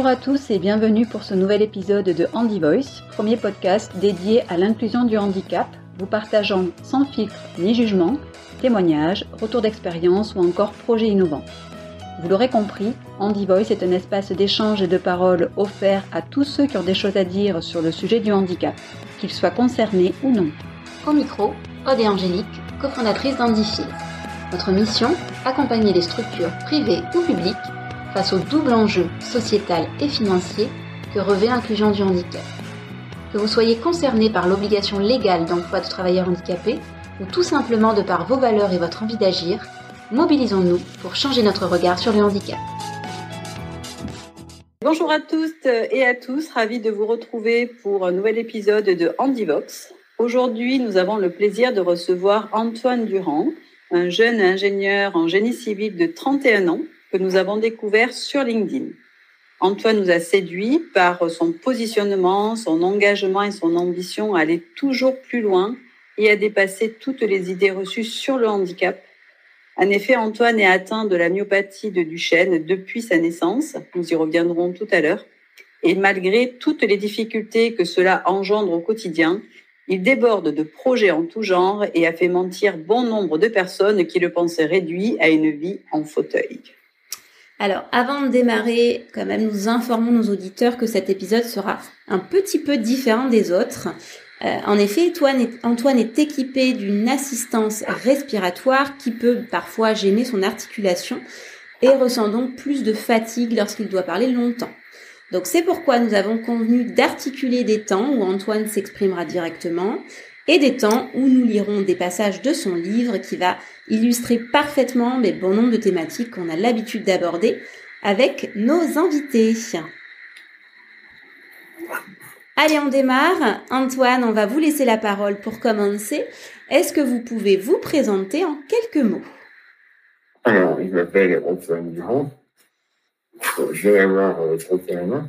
Bonjour à tous et bienvenue pour ce nouvel épisode de Handy Voice, premier podcast dédié à l'inclusion du handicap, vous partageant sans filtre ni jugement témoignages, retours d'expérience ou encore projets innovants. Vous l'aurez compris, Handy Voice est un espace d'échange et de parole offert à tous ceux qui ont des choses à dire sur le sujet du handicap, qu'ils soient concernés ou non. Au micro, Aude et Angélique, cofondatrices d'Handifield. Notre mission Accompagner les structures privées ou publiques face au double enjeu sociétal et financier que revêt l'inclusion du handicap. Que vous soyez concerné par l'obligation légale d'emploi de travailleurs handicapés ou tout simplement de par vos valeurs et votre envie d'agir, mobilisons-nous pour changer notre regard sur le handicap. Bonjour à tous et à tous, ravi de vous retrouver pour un nouvel épisode de Handivox. Aujourd'hui, nous avons le plaisir de recevoir Antoine Durand, un jeune ingénieur en génie civil de 31 ans que nous avons découvert sur LinkedIn. Antoine nous a séduit par son positionnement, son engagement et son ambition à aller toujours plus loin et à dépasser toutes les idées reçues sur le handicap. En effet, Antoine est atteint de la myopathie de Duchenne depuis sa naissance. Nous y reviendrons tout à l'heure. Et malgré toutes les difficultés que cela engendre au quotidien, il déborde de projets en tout genre et a fait mentir bon nombre de personnes qui le pensaient réduit à une vie en fauteuil. Alors, avant de démarrer, quand même, nous informons nos auditeurs que cet épisode sera un petit peu différent des autres. Euh, en effet, Antoine est, équipé d'une assistance respiratoire qui peut parfois gêner son articulation et ressent donc plus de fatigue lorsqu'il doit parler longtemps. Donc c'est pourquoi nous avons convenu d'articuler des temps où Antoine s'exprimera directement et des temps où nous lirons des passages de son livre qui va illustrer parfaitement les bon nombre de thématiques qu'on a l'habitude d'aborder avec nos invités. Allez, on démarre. Antoine, on va vous laisser la parole pour commencer. Est-ce que vous pouvez vous présenter en quelques mots? Alors, je m'appelle Antoine Durand. Je vais avoir 31 ans.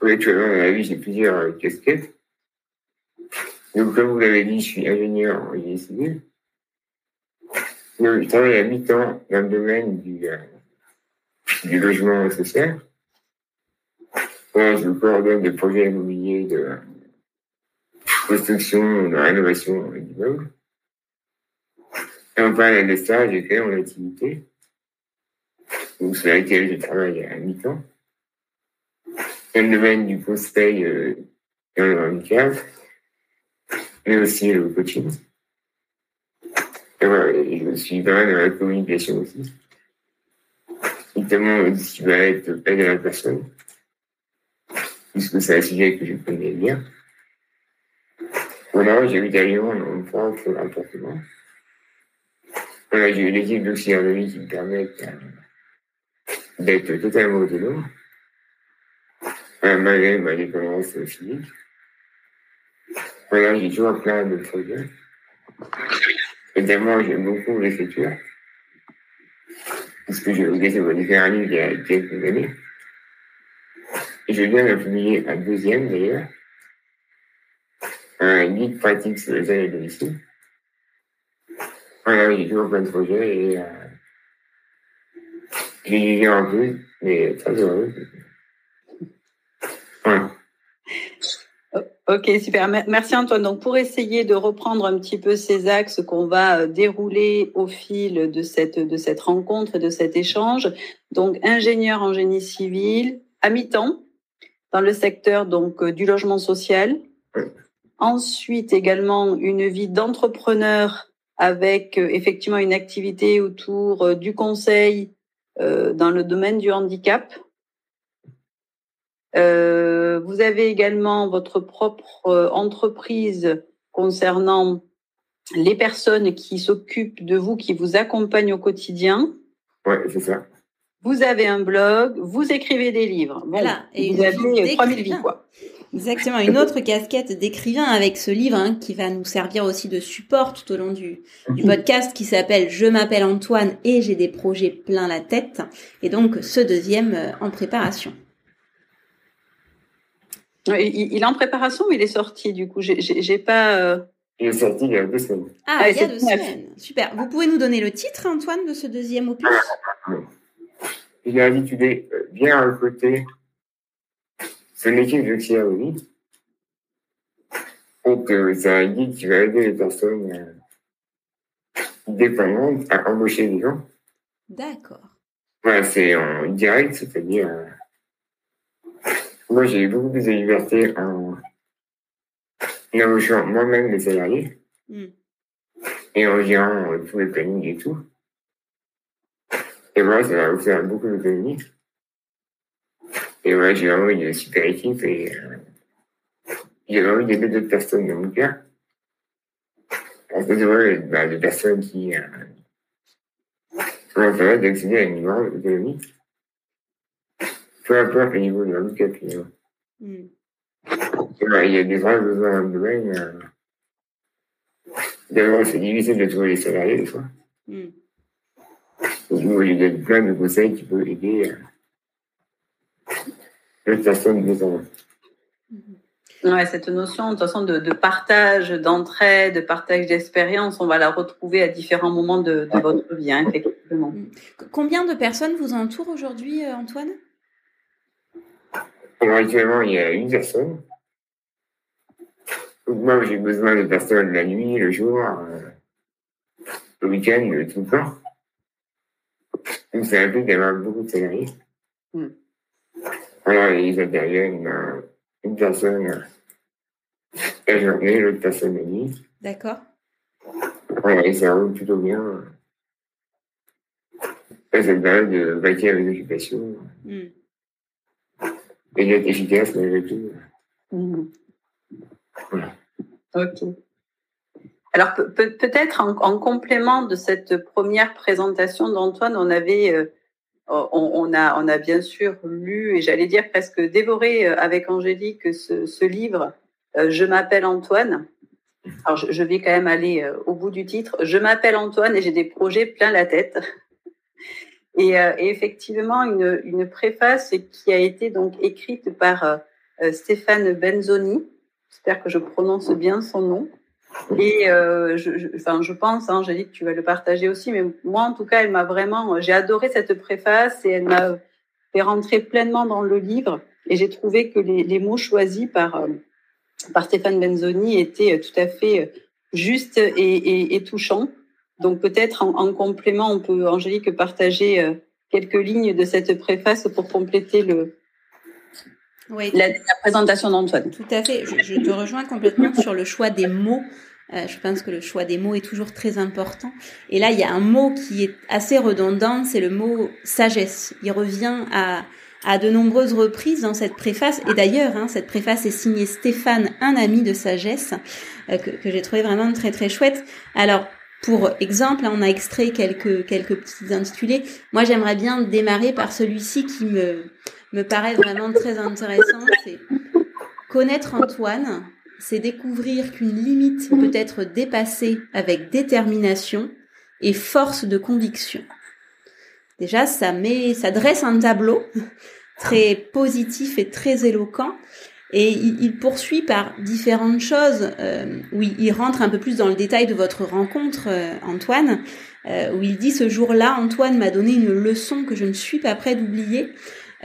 Actuellement, vie, j'ai plusieurs casquettes. Donc, comme vous l'avez dit, je suis ingénieur en génie. Je travaille à mi-temps dans le domaine du, euh, logement social je coordonne des projets immobiliers de construction, de rénovation d'immeubles. Et en parallèle de ça, j'ai créé mon activité, sur laquelle je travaille à mi-temps. Dans le domaine du conseil euh, dans le handicap, mais aussi le coaching. Et voilà, je suis pas mal dans la communication aussi. Notamment ce qui va être aide à la personne puisque c'est un sujet que je connais bien. Voilà, j'ai eu également un point sur l'appartement. Voilà, j'ai eu l'équipe d'auxiliarie qui me permettent euh, d'être totalement autonome, euh, malgré ma dépendance physique. Voilà, j'ai toujours plein de projets. Évidemment, j'aime beaucoup l'écriture, puisque j'ai regardé mon livre il y a quelques années. Je viens de publier un deuxième d'ailleurs, un guide pratique sur les aides de domicile. Voilà, j'ai toujours plein de projets et euh, j'ai un peu, mais très heureux. Voilà. Ok, super. Merci Antoine. Donc, pour essayer de reprendre un petit peu ces axes qu'on va euh, dérouler au fil de cette, de cette rencontre et de cet échange. Donc, ingénieur en génie civil, à mi-temps, dans le secteur donc euh, du logement social. Ensuite également une vie d'entrepreneur avec euh, effectivement une activité autour euh, du conseil dans le domaine du handicap. Vous avez également votre propre entreprise concernant les personnes qui s'occupent de vous, qui vous accompagnent au quotidien. Oui, c'est ça vous avez un blog, vous écrivez des livres. voilà. Et vous avez 3000 vies, quoi. Exactement, une autre casquette d'écrivain avec ce livre hein, qui va nous servir aussi de support tout au long du, du mhm. podcast qui s'appelle Je m'appelle Antoine et j'ai des projets plein la tête. Et donc ce deuxième euh, en préparation. Il, est en préparation, mais il est sorti du coup. J'ai pas. Euh, il est sorti il y a deux semaines. Ah, ah il y a deux semaines. Super. Vous pouvez nous donner le titre, Antoine, de ce deuxième opus? J'ai habitué bien à côté son équipe de psychologie. Donc, c'est un guide qui va aider les personnes euh, dépendantes à embaucher des gens. D'accord. Voilà, c'est en direct, c'est-à-dire. Moi, j'ai eu beaucoup plus de liberté en, embauchant moi-même les salariés hmm. et en gérant euh, tous les plannings et tout. Et moi, ça vous faire beaucoup d'économies. Et voilà, j'ai vraiment une super équipe et euh, j'ai vraiment d'aider d'autres personnes dans mon cœur. Parce que c'est vrai, bah, des personnes qui euh, ont fait d'accéder à une grande économie. Peu importe le niveau de handicap. Mm. il y a des vrais besoins dans le domaine. Euh, D'abord, c'est difficile de trouver les salariés des fois. Mm. Donc, moi, j'ai plein de conseils qui peuvent aider euh, les personnes besoin. Ouais, cette notion de, façon, de, de partage, d'entraide, de partage d'expérience, on va la retrouver à différents moments de, de votre vie, hein, effectivement. Mm. Combien de personnes vous entourent aujourd'hui, euh, Antoine? Actuellement, il y a une personne. moi, j'ai besoin de personnes la nuit, le jour, euh, le week-end, tout le temps. Donc, c'est un peu d'avoir beaucoup de salariés. Mm. Alors, ils interviennent euh, une personne la journée, l'autre personne la nuit. D'accord. Ouais, et ça roule plutôt bien. Ça, ça me permet de vaquer l'occupation. Mm. Et d'être efficace malgré tout. Mm. Voilà. Ok. Alors peut-être en, complément de cette première présentation d'Antoine, on avait, euh, on, a, on a bien sûr lu et j'allais dire presque dévoré euh, avec Angélique ce, ce livre. Euh, je m'appelle Antoine. Alors je, vais quand même aller au bout du titre. Je m'appelle Antoine et j'ai des projets plein la tête. Et, et effectivement, une, une, préface qui a été donc écrite par Stéphane Benzoni. J'espère que je prononce bien son nom. Et euh, je, je, enfin, je pense, hein, j'ai dit que tu vas le partager aussi, mais moi, en tout cas, elle m'a vraiment, j'ai adoré cette préface et elle m'a fait rentrer pleinement dans le livre. Et j'ai trouvé que les, les, mots choisis par euh, par Stéphane Benzoni étaient tout à fait justes et, et, et touchants. Donc peut-être en, en, complément, on peut, Angélique, partager euh, quelques lignes de cette préface pour compléter le, oui. la, présentation d'Antoine. Tout à fait. Je, je, te rejoins complètement sur le choix des mots. Euh, je pense que le choix des mots est toujours très important. Et là, il y a un mot qui est assez redondant, c'est le mot sagesse. Il revient à, à de nombreuses reprises dans cette préface. Et d'ailleurs, hein, cette préface est signée Stéphane, un ami de sagesse, euh, que, que j'ai trouvé vraiment très très chouette. Alors, pour exemple, on a extrait quelques quelques petits intitulés. Moi, j'aimerais bien démarrer par celui-ci qui me me paraît vraiment très intéressant, c'est connaître Antoine, c'est découvrir qu'une limite peut être dépassée avec détermination et force de conviction. Déjà, ça met, ça dresse un tableau très positif et très éloquent. Et il, poursuit par différentes choses euh, où il, rentre un peu plus dans le détail de votre rencontre, euh, Antoine, euh, où il dit ce jour-là, Antoine m'a donné une leçon que je ne suis pas prêt d'oublier.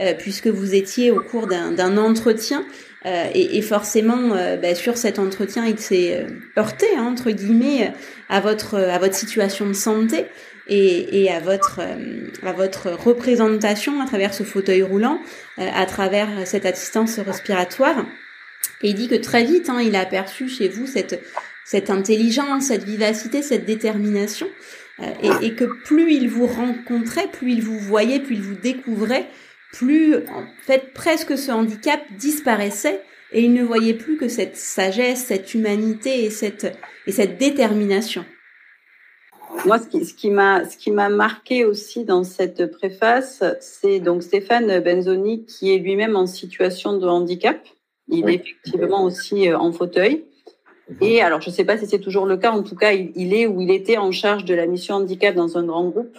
Euh, puisque vous étiez au cours d'un entretien et, forcément euh, bah, sur cet entretien il s'est heurté hein, entre guillemets à votre à votre situation de santé et, et à votre à votre représentation à travers ce fauteuil roulant, à travers cette assistance respiratoire. Et il dit que très vite, hein, il a aperçu chez vous cette cette intelligence, cette vivacité, cette détermination, et, et, que plus il vous rencontrait, plus il vous voyait, plus il vous découvrait, plus en fait presque ce handicap disparaissait et il ne voyait plus que cette sagesse, cette humanité et cette et cette détermination. Moi, ce qui, ce qui m'a ce qui m'a marqué aussi dans cette préface, c'est donc Stéphane Benzoni qui est lui-même en situation de handicap. Il est effectivement aussi euh, en fauteuil. Et alors, je ne sais pas si c'est toujours le cas. En tout cas, il, il est ou il était en charge de la mission handicap dans un grand groupe.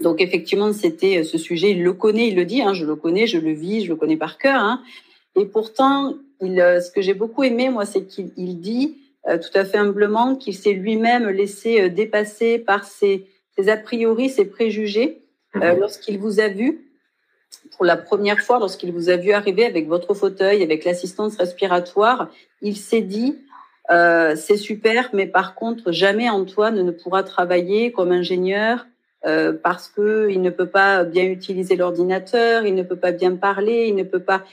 Donc effectivement, c'était euh, ce sujet, il le connaît, il le dit, hein, je le connais, je le vis, je le connais par cœur. Hein. Et pourtant, il, euh, ce que j'ai beaucoup aimé, moi, c'est qu'il dit euh, tout à fait humblement qu'il s'est lui-même laissé dépasser par ses, ses, a priori, ses préjugés, Euh, lorsqu'il vous a vu, pour la première fois, lorsqu'il vous a vu arriver avec votre fauteuil, avec l'assistance respiratoire, il s'est dit euh, c'est super, mais par contre, jamais Antoine ne pourra travailler comme ingénieur euh, parce que il ne peut pas bien utiliser l'ordinateur, il ne peut pas bien parler, il ne peut pas.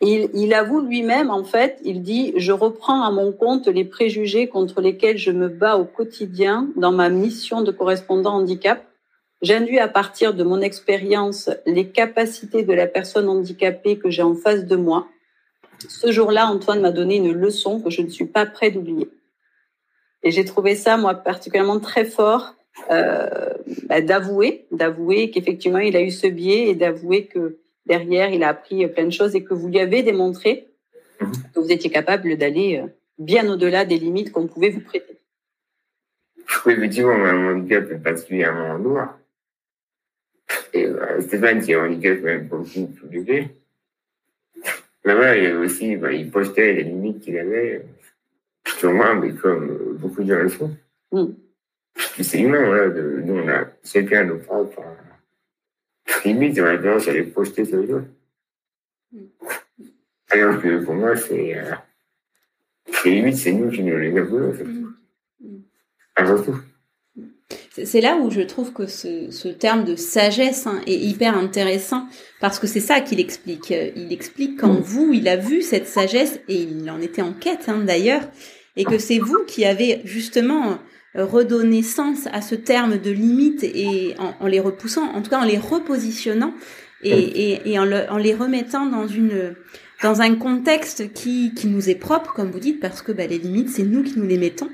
Il, il avoue lui-même, en fait, il dit je reprends à mon compte les préjugés contre lesquels je me bats au quotidien dans ma mission de correspondant handicap. J'induis à partir de mon expérience les capacités de la personne handicapée que j'ai en face de moi ce jour-là, Antoine m'a donné une leçon que je ne suis pas prêt d'oublier. Et j'ai trouvé ça, moi, particulièrement très fort euh, bah, d'avouer, d'avouer qu'effectivement, il a eu ce biais et d'avouer que derrière, il a appris plein de choses et que vous lui avez démontré mhm. que vous étiez capable d'aller euh, bien au-delà des limites qu'on pouvait vous prêter. Oui, effectivement, mon handicap est particulièrement noir. Et euh, Stéphane, qui est un handicap quand même beaucoup plus léger, mais voilà, il aussi, bah, il postait les limites qu'il avait sur moi, mais comme beaucoup de gens le font. Mm. C'est humain, voilà, de, nous, on a chacun nos propres tendance à les poster sur les autres. Mm. Alors que pour moi, c'est. Euh, les limites, c'est nous qui nous les avons, en fait. Mm. Avant tout. C'est là où je trouve que ce, terme de sagesse hein, est hyper intéressant parce que c'est ça qu'il explique. Il explique qu'en mm. vous, il a vu cette sagesse et il en était en quête hein, d'ailleurs, et que c'est vous qui avez justement redonné sens à ce terme de limite et en, les repoussant, en tout cas en les repositionnant et, en, les remettant dans une dans un contexte qui, qui nous est propre, comme vous dites, parce que bah, les limites, c'est nous qui nous les mettons.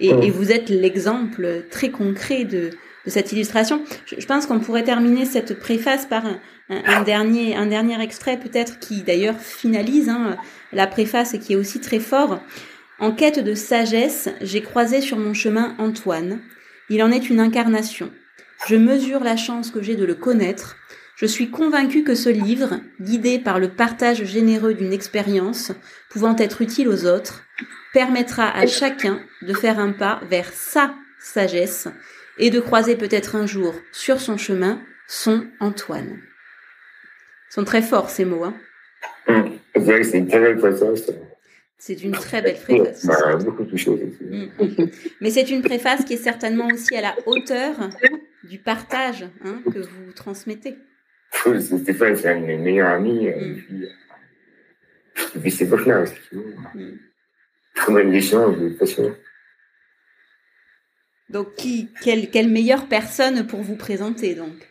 Et, et vous êtes l'exemple très concret de, de cette illustration. Je, je pense qu'on pourrait terminer cette préface par un, un, dernier, un dernier extrait peut-être qui d'ailleurs finalise hein, la préface et qui est aussi très fort. En quête de sagesse, j'ai croisé sur mon chemin Antoine. Il en est une incarnation. Je mesure la chance que j'ai de le connaître. Je suis convaincu que ce livre, guidé par le partage généreux d'une expérience pouvant être utile aux autres, permettra à chacun de faire un pas vers sa sagesse et de croiser peut-être un jour sur son chemin son Antoine. Sont très forts ces mots. Hein préface. C'est une très belle préface. Bah, beaucoup de mm. Mais c'est une préface qui est certainement aussi à la hauteur du partage hein, que vous transmettez. Stéphane, c'est un de mes meilleurs amis. Euh, mm. Depuis, ces époque-là aussi. Mm. Donc, qui, quelle, quelle meilleure personne pour vous présenter, donc?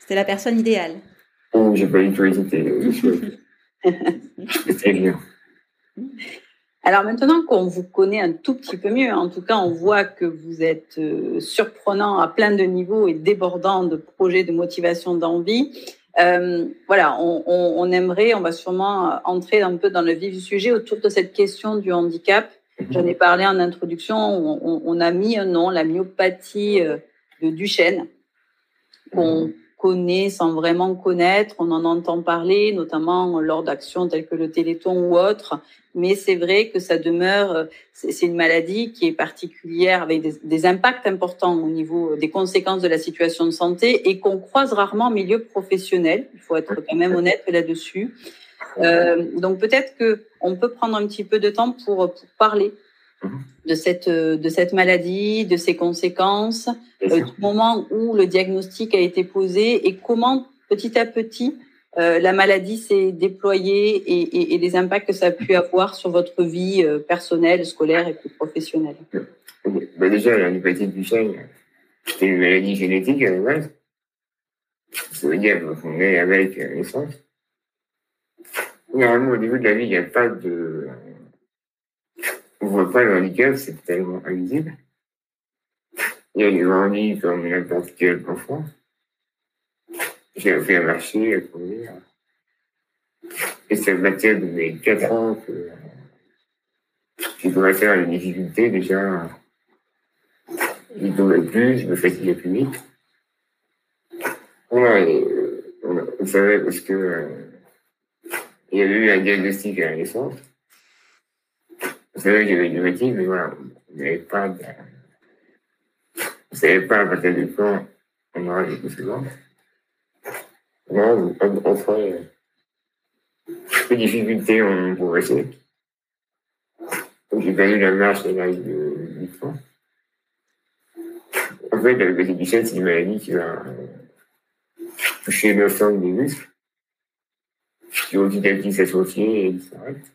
C'était la personne idéale. Oh, j'ai pas eu de C'était bien. Alors maintenant qu'on vous connaît un tout petit peu mieux, en tout cas on voit que vous êtes euh, surprenant à plein de niveaux et débordant de projets de motivation, d'envie. Euh, voilà, on, aimerait, on va sûrement entrer un peu dans le vif du sujet autour de cette question du handicap. J'en ai parlé en introduction, on, a mis un nom, la myopathie euh, de Duchenne, connaît sans vraiment connaître, on en entend parler, notamment lors d'actions telles que le Téléthon ou autres, mais c'est vrai que ça demeure, c'est une maladie qui est particulière, avec des, impacts importants au niveau des conséquences de la situation de santé et qu'on croise rarement en milieu professionnel. Il faut être quand même honnête là-dessus. Euh, donc peut-être que on peut prendre un petit peu de temps pour, pour parler de cette de cette maladie, de ses conséquences, euh, du moment où le diagnostic a été posé et comment petit à petit euh, la maladie s'est déployée et, et, les impacts que ça a pu avoir sur votre vie euh, personnelle, scolaire et professionnelle. Bah Déjà, la hépatite du sang, c'est une maladie génétique à la base. Ça veut dire qu'on est avec naissance. Normalement, au début de la vie, il n'y a pas de... Ne voit pas le handicap, c'est tellement invisible. Il y a une grandi comme n'importe quel enfant. J'ai à marcher, à courir. Et partir de mes 4 ans que j'ai commencé à avoir des difficultés déjà. Je tombais plus, je me fatiguais plus vite. On, a, savait parce que euh, il y avait eu un diagnostic à la naissance. On que j'avais une maladie, mais voilà, on n'avait pas de... On ne savait pas à partir du quand on aura des conséquences. Après, peu de difficultés ont progressé. J'ai perdu la marche à l'âge de 8 ans. En fait, la hépatite c'est une maladie qui va toucher l'ensemble des muscles, qui vont petit à petit s'associer et disparaître.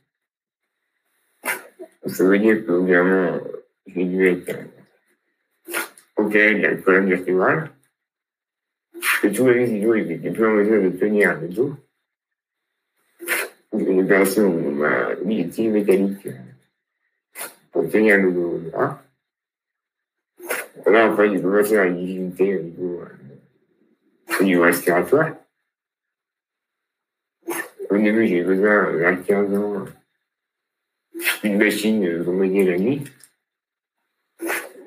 Ça veut dire que, évidemment, j'ai dû être auquel il y a le problème vertébrale, que tous les résidus étaient plus en mesure de tenir le dos. Une opération où on m'a mis des tirs métalliques pour tenir le dos droit. Là, après, j'ai commencé à difficulté au niveau, euh, au niveau respiratoire. Au début, j'ai besoin, à 15 ans, d'une machine pour m'aider la nuit.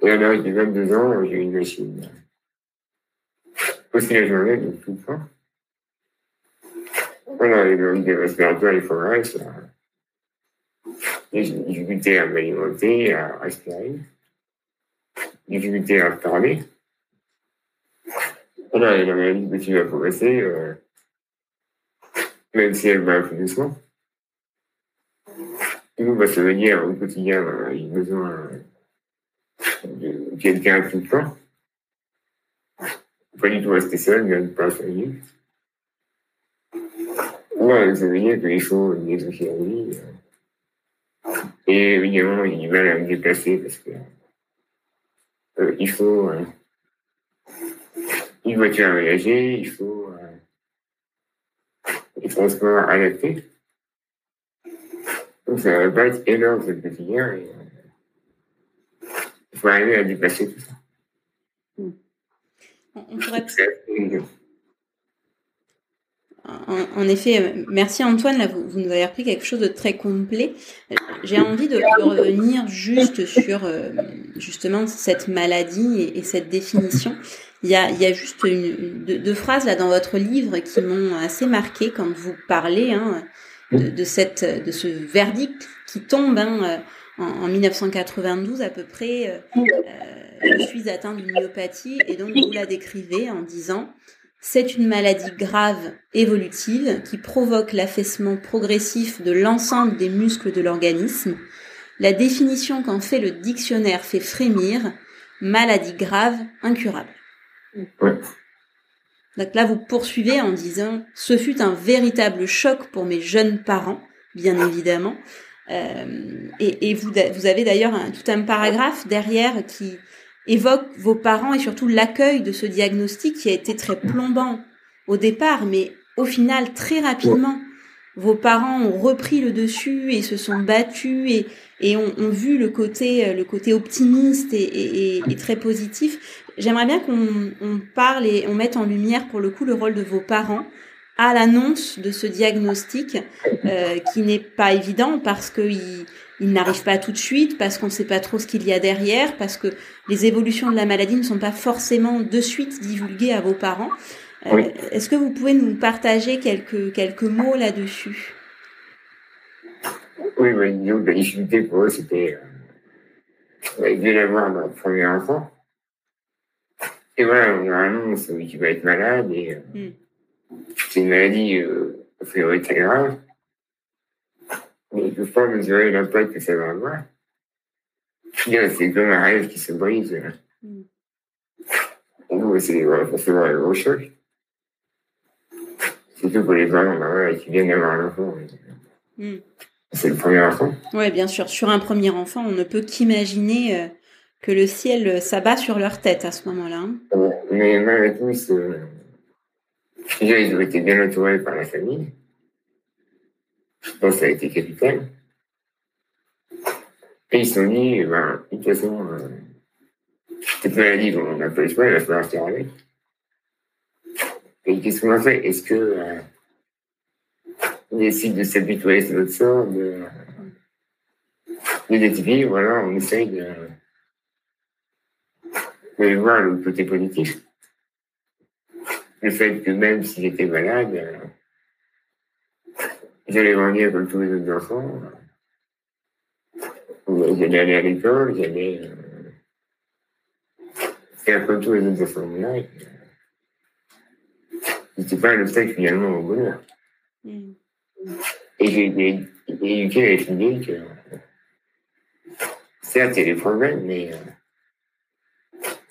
Et à l'âge de 22 ans, j'ai une machine. Aussi la journée, donc tout le temps. Voilà, les des respiratoires, il faudrait ça. Une difficulté à m'alimenter, à respirer. Difficulté à parler. Voilà, et la maladie continue à progresser, euh, même si elle va peu doucement. Nous, bah, ça veut dire au quotidien, euh, il a besoin de quelqu'un tout le temps. Pas du tout rester seul, même pas famille. Ouais, ça veut dire qu'il faut ésothérie. Et évidemment, il va déplacer parce que euh, il faut euh, une voiture à voyager, il faut euh, des transports adaptés. Donc ça va pas être énorme ce quotidien. Et, euh, il faut arriver à déplacer tout ça. On pourrait... En, effet, euh, merci Antoine, là, vous, nous avez appris quelque chose de très complet. Euh, j'ai envie de, revenir juste sur euh, justement cette maladie et, cette définition. Il y a, il y a juste une, deux, phrases là dans votre livre qui m'ont assez marqué quand vous parlez hein, de, cette, de ce verdict qui tombe hein, en, 1992 à peu près. je suis atteint d'une myopathie et donc vous la décrivez en disant c'est une maladie grave évolutive qui provoque l'affaissement progressif de l'ensemble des muscles de l'organisme. La définition qu'en fait le dictionnaire fait frémir, maladie grave, incurable. Donc là, vous poursuivez en disant, ce fut un véritable choc pour mes jeunes parents, bien évidemment. Euh, et, vous, avez d'ailleurs tout un paragraphe derrière qui, évoque vos parents et surtout l'accueil de ce diagnostic qui a été très plombant au départ, mais au final, très rapidement, vos parents ont repris le dessus et se sont battus et, ont, vu le côté, le côté optimiste et très positif. J'aimerais bien qu'on on parle et on mette en lumière pour le coup le rôle de vos parents à l'annonce de ce diagnostic euh, qui n'est pas évident parce qu'ils il n'arrive pas tout de suite parce qu'on ne sait pas trop ce qu'il y a derrière, parce que les évolutions de la maladie ne sont pas forcément de suite divulguées à vos parents. Euh, est-ce que vous pouvez nous partager quelques, quelques mots là-dessus? Oui, oui, pour eux, c'était euh, de d'avoir mon premier enfant. Et voilà, on annonce qu'il va être malade et euh, hmm. c'est une maladie euh, très grave mais ils ne peuvent pas mesurer l'impact que ça va avoir. C'est comme un rêve qui se brise. Mm. C'est forcément un gros choc. Surtout pour les parents bah, qui viennent d'avoir un enfant. Mm. C'est le premier enfant. Oui, bien sûr. Sur un premier enfant, on ne peut qu'imaginer euh, que le ciel s'abat sur leur tête à ce moment-là. Mais malgré tout, ils ont été bien entourés par la famille. Je pense que ça a été capital. Et ils se sont dit, ben, de toute façon, euh, cette maladie on n'a pas le choix, il va falloir faire avec. Et qu'est-ce qu'on a fait? Est-ce que euh, on décide de s'habituer sur notre sort, de, de voilà, on essaye de, de voir le côté positif. Le fait que même s'il était malade, euh, J'allais grandir comme tous les autres enfants. J'allais aller à l'école, j'allais euh, faire comme tous les autres enfants. Là, c'était pas un obstacle finalement au bonheur. Mm. Et j'ai été éduqué avec l'idée que, certes, il y a des problèmes, mais euh,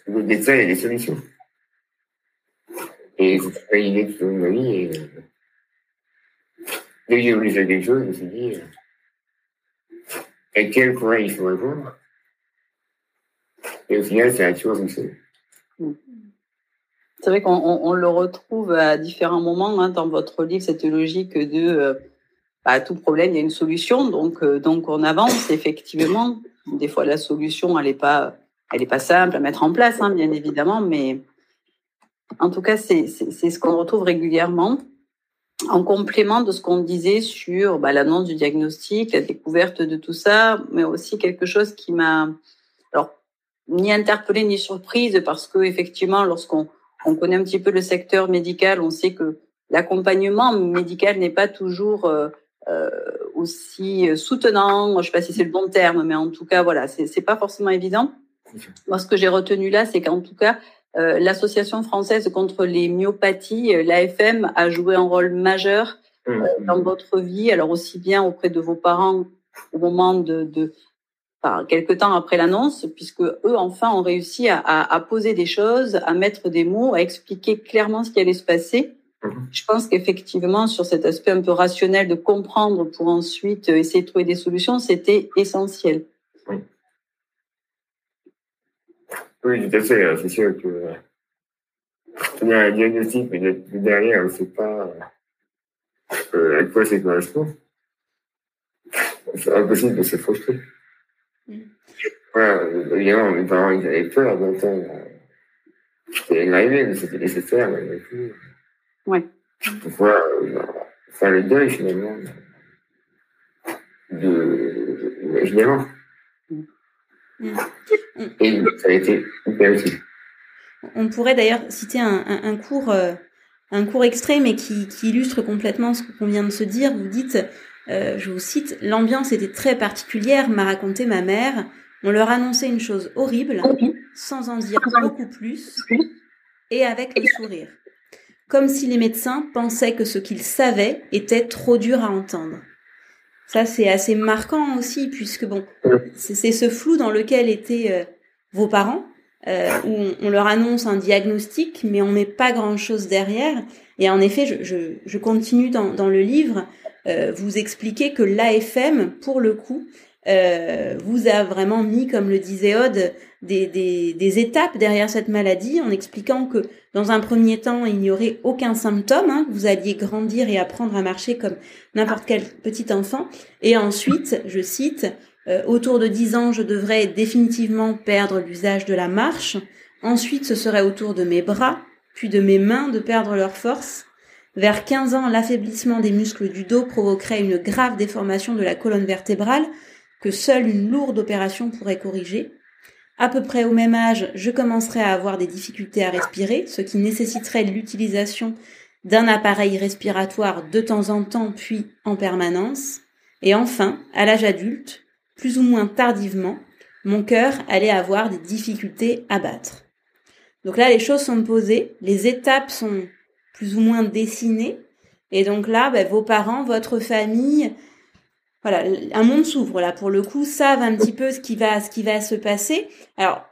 il y a des solutions. Et c'est pas une idée tout au long de ma vie. Et, euh, dès que j'ai voulu quelque chose, je me suis dit, euh, à quel point il faut répondre. Et au final, ça a toujours fonctionné. C'est vrai qu'on on, on le retrouve à différents moments hein, dans votre livre, cette logique de euh, bah, à tout problème, il y a une solution. Donc, donc on avance effectivement. Des fois, la solution, elle n'est pas, elle est pas simple à mettre en place, hein, bien évidemment, mais en tout cas, c'est ce qu'on retrouve régulièrement. En complément de ce qu'on disait sur bah, l'annonce du diagnostic, la découverte de tout ça, mais aussi quelque chose qui m'a, alors, ni interpellée ni surprise, parce que effectivement, lorsqu'on on connaît un petit peu le secteur médical, on sait que l'accompagnement médical n'est pas toujours euh, euh, aussi soutenant. Je sais pas si c'est le bon terme, mais en tout cas, voilà, c'est pas forcément évident. Moi, ce que j'ai retenu là, c'est qu'en tout cas, euh, l'association française contre les myopathies, euh, l'AFM, a joué un rôle majeur Hum. dans votre vie, alors aussi bien auprès de vos parents au moment de, de enfin, quelques temps après l'annonce, puisque eux enfin ont réussi à, à, à poser des choses, à mettre des mots, à expliquer clairement ce qui allait se passer. Mhm. Je pense qu'effectivement sur cet aspect un peu rationnel de comprendre pour ensuite euh, essayer de trouver des solutions, c'était essentiel. Oui, tout à fait. euh, C'est sûr que euh, on a un diagnostic, mais de- de derrière, on ne sait pas euh, à quoi ça correspond. C'est impossible de se projeter. Mm. Voilà, euh, évidemment, mes parents, ils avaient peur d'entendre euh, allait m'arriver, mais c'était nécessaire malgré tout. Ouais. Pourquoi euh, faire le deuil, finalement, de. Mm. Et ça a été hyper utile. On pourrait d'ailleurs citer un, un, un cours, euh, un cours extrait, mais qui, qui illustre complètement ce qu'on vient de se dire. Vous dites, euh, je vous cite, l'ambiance était très particulière, m'a raconté ma mère. On leur annonçait une chose horrible, sans en dire beaucoup plus, et avec le sourire. Comme si les médecins pensaient que ce qu'ils savaient était trop dur à entendre. Ça, c'est assez marquant aussi, puisque bon, c'est ce flou dans lequel étaient euh, vos parents, euh, où on, on leur annonce un diagnostic, mais on met pas grand-chose derrière. Et en effet, je, je, je continue dans, dans le livre, euh, vous expliquez que l'AFM, pour le coup, vous a vraiment mis, comme le disait Aude, des, des, des étapes derrière cette maladie, en expliquant que dans un premier temps, il n'y aurait aucun symptôme, hein, vous alliez grandir et apprendre à marcher comme n'importe quel petit enfant. Et ensuite, je cite, euh, autour de 10 ans, je devrais définitivement perdre l'usage de la marche. Ensuite, ce serait au tour de mes bras, puis de mes mains de perdre leur force. Vers 15 ans, l'affaiblissement des muscles du dos provoquerait une grave déformation de la colonne vertébrale que seule une lourde opération pourrait corriger. À peu près au même âge, je commencerai à avoir des difficultés à respirer, ce qui nécessiterait l'utilisation d'un appareil respiratoire de temps en temps puis en permanence. Et enfin, à l'âge adulte, plus ou moins tardivement, mon cœur allait avoir des difficultés à battre. Donc là, les choses sont posées, les étapes sont plus ou moins dessinées, et donc là, ben, vos parents, votre famille, voilà, un monde s'ouvre là pour le coup, savent un petit peu ce qui va, ce qui va se passer. Alors,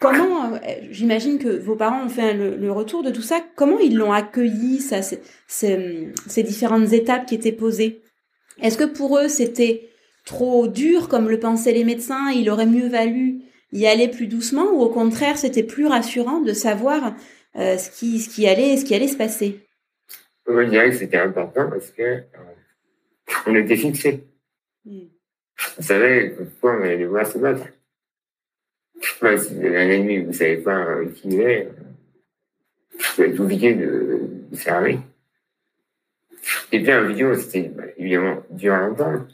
comment, euh, j'imagine que vos parents ont fait le, retour de tout ça. Comment ils l'ont accueilli ça, ces, différentes étapes qui étaient posées? Est-ce que pour eux c'était trop dur comme le pensaient les médecins? Il aurait mieux valu y aller plus doucement ou au contraire c'était plus rassurant de savoir euh, ce qui, ce qui allait, ce qui allait se passer? Moi, je dirais que c'était important parce que euh, on était fixés. On savait pourquoi on allait devoir se battre? Sais pas si vous avez un ennemi, vous savez pas qui il est. va être compliqué de, de s'armer. Et puis en vidéo, c'était bah, évidemment dur à entendre.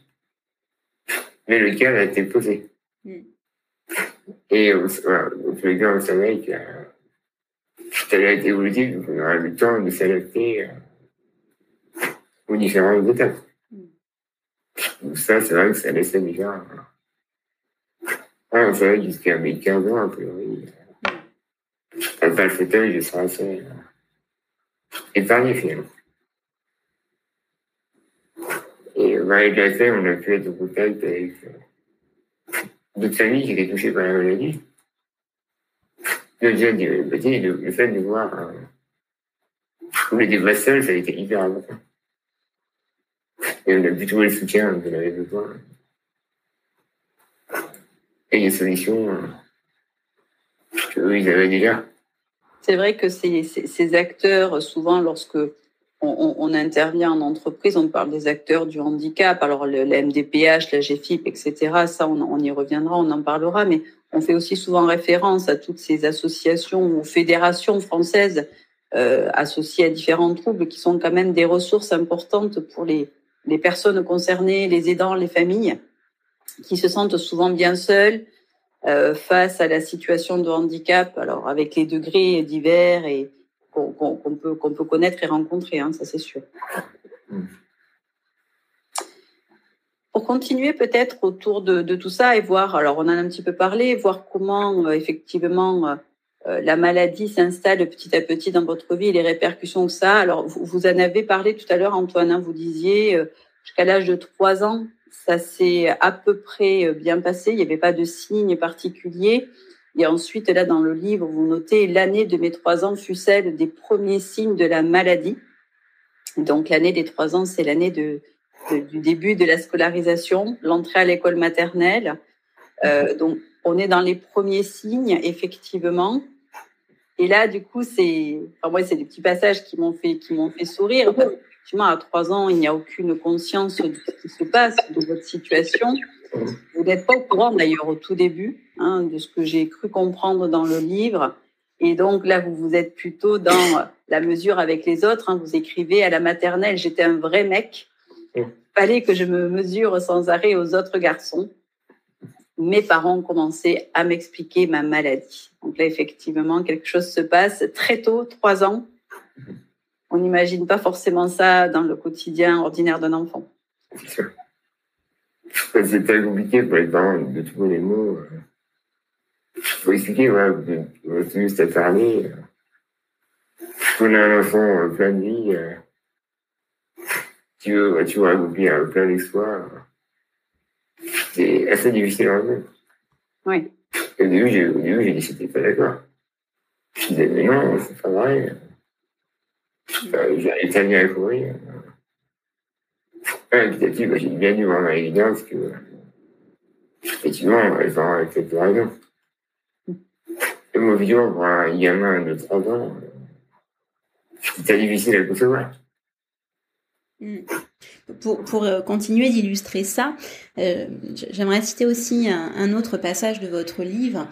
Mais le cadre a été posé. Mm. Et euh, voilà, les cas, on savait que euh, ça allait être évolutif, donc on le temps de s'adapter euh, aux différentes étapes. Ça, c'est vrai que ça laissait déjà... euh, Ouais, on savait jusqu'à mes 15 ans, a priori. euh, Avec le fauteuil, je serais assez... euh, épargné finalement. Et malgré le fait, on a pu être en contact avec euh, d'autres familles qui étaient touchées par la maladie. Déjà, le, le, fait de voir euh, était pas seuls, ça a été hyper important. Et on a pu trouver le soutien avait besoin. Et les solutions qu'eux, ils avaient déjà. C'est vrai que ces, acteurs, souvent, lorsque on, intervient en entreprise, on parle des acteurs du handicap, alors le, MDPH, la GFIP, etc. Ça, on, on, y reviendra, on en parlera, mais on fait aussi souvent référence à toutes ces associations ou fédérations françaises euh, associées à différents troubles qui sont quand même des ressources importantes pour les, les personnes concernées, les aidants, les familles, qui se sentent souvent bien seuls euh, face à la situation de handicap, alors avec les degrés divers et qu'on peut, qu'on peut connaître et rencontrer, hein, ça c'est sûr. Pour continuer peut-être autour de, de, tout ça et voir, alors on en a un petit peu parlé, voir comment euh, effectivement euh, la maladie s'installe petit à petit dans votre vie les répercussions que ça. Alors vous, vous en avez parlé tout à l'heure, Antoine, hein, vous disiez euh, jusqu'à l'âge de trois ans, ça s'est à peu près bien passé, il n'y avait pas de signes particuliers. Et ensuite, là, dans le livre, vous notez l'année de mes trois ans fut celle des premiers signes de la maladie. Donc, l'année des trois ans, c'est l'année de, du début de la scolarisation, l'entrée à l'école maternelle. Euh, donc, on est dans les premiers signes, effectivement. Et là, du coup, c'est, enfin, moi, c'est des petits passages qui m'ont fait, qui m'ont fait sourire. Effectivement, à trois ans, il n'y a aucune conscience de ce qui se passe, de votre situation. Vous n'êtes pas au courant d'ailleurs au tout début hein, de ce que j'ai cru comprendre dans le livre. Et donc là, vous vous êtes plutôt dans la mesure avec les autres. Hein. Vous écrivez à la maternelle, j'étais un vrai mec. Il fallait que je me mesure sans arrêt aux autres garçons. Mes parents ont commencé à m'expliquer ma maladie. Donc là, effectivement, quelque chose se passe très tôt, trois ans. On n'imagine pas forcément ça dans le quotidien ordinaire d'un enfant. C'est très compliqué pour les parents de trouver les mots. Il faut expliquer, voilà, c'est juste à parler. On a un enfant euh, plein de vie, euh, tu veux, tu veux plein d'exploits. C'est assez difficile à remettre. Oui. Au début, j'ai, au début, j'ai dit que j'étais pas d'accord. Je disais, mais non, c'est pas vrai. Euh, j'ai été à courir. Ouais, petit à petit, bah, j'ai bien dû voir ma évidence que, effectivement, les parents avaient peut-être raison. Et moi, évidemment, pour un gamin de 3 ans, c'était difficile à concevoir. Hmm. Pour, euh, continuer d'illustrer ça, euh, j'aimerais citer aussi un, un, autre passage de votre livre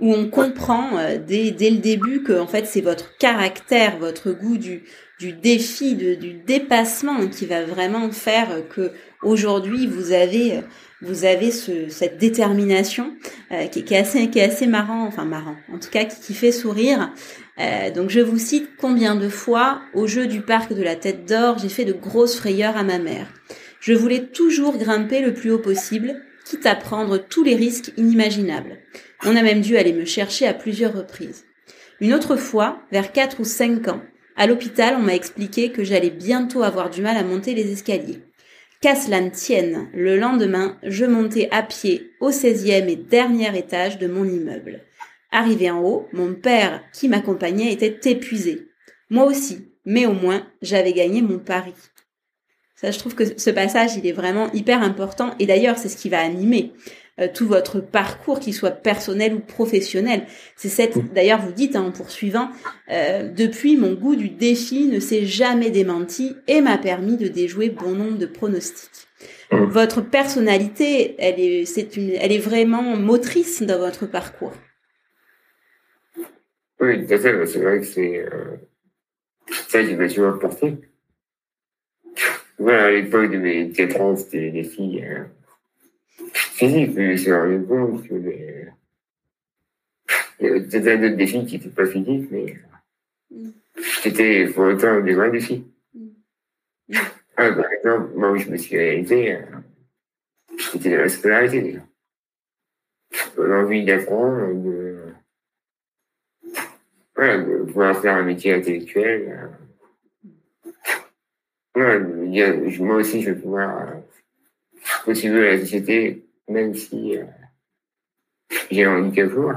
où on comprend euh, dès, dès le début que en fait c'est votre caractère, votre goût du, du défi, du dépassement qui va vraiment faire que aujourd'hui vous avez vous avez ce, cette détermination euh, qui, qui, est assez qui est assez marrant, enfin marrant, en tout cas qui, qui fait sourire. Euh, donc je vous cite combien de fois au jeu du parc de la Tête d'Or j'ai fait de grosses frayeurs à ma mère. Je voulais toujours grimper le plus haut possible, quitte à prendre tous les risques inimaginables. On a même dû aller me chercher à plusieurs reprises. Une autre fois, vers 4 ou 5 ans, à l'hôpital, on m'a expliqué que j'allais bientôt avoir du mal à monter les escaliers. Qu'à cela ne tienne, le lendemain, je montais à pied au 16e et dernier étage de mon immeuble. Arrivé en haut, mon père, qui m'accompagnait, était épuisé. Moi aussi, mais au moins, j'avais gagné mon pari. Ça, je trouve que ce passage, il est vraiment hyper important. Et d'ailleurs, c'est ce qui va animer euh, tout votre parcours, qu'il soit personnel ou professionnel. C'est cette, mmh. d'ailleurs, vous dites hein, en poursuivant, euh, depuis mon goût du défi ne s'est jamais démenti et m'a permis de déjouer bon nombre de pronostics. Mmh. Votre personnalité, elle est, c'est une, elle est vraiment motrice dans votre parcours. Oui, tout à fait. C'est vrai que c'est euh, ça qui m'a toujours porté. Voilà, à l'époque de mes 4 ans, c'était des filles. Hein physique, mais me rendu compte que les... il y avait peut-être d'autres défis qui n'étaient pas physiques, mais mm. c'était pour autant des vrais défis. Mm. Ah, par exemple, moi où je me suis réalisé, euh, c'était de la scolarité déjà. L'envie d'apprendre, de, voilà, de pouvoir faire un métier intellectuel, Ouais, moi aussi, je vais pouvoir euh, contribuer à la société, même si euh, j'ai un handicap lourd.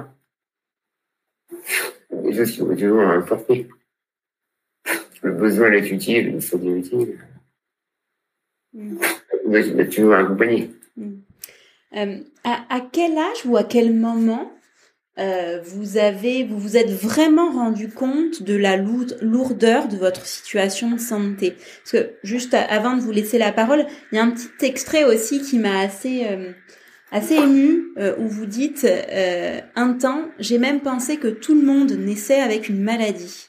Des choses qui vont toujours importer. Le besoin d'être utile, de se utile. Mm. Je vais toujours accompagner. Mm. Euh, à, à, quel âge ou à quel moment euh, vous avez, vous vous êtes vraiment rendu compte de la lourdeur de votre situation de santé. Parce que juste avant de vous laisser la parole, il y a un petit extrait aussi qui m'a assez euh, assez ému euh, où vous dites un temps, j'ai même pensé que tout le monde naissait avec une maladie.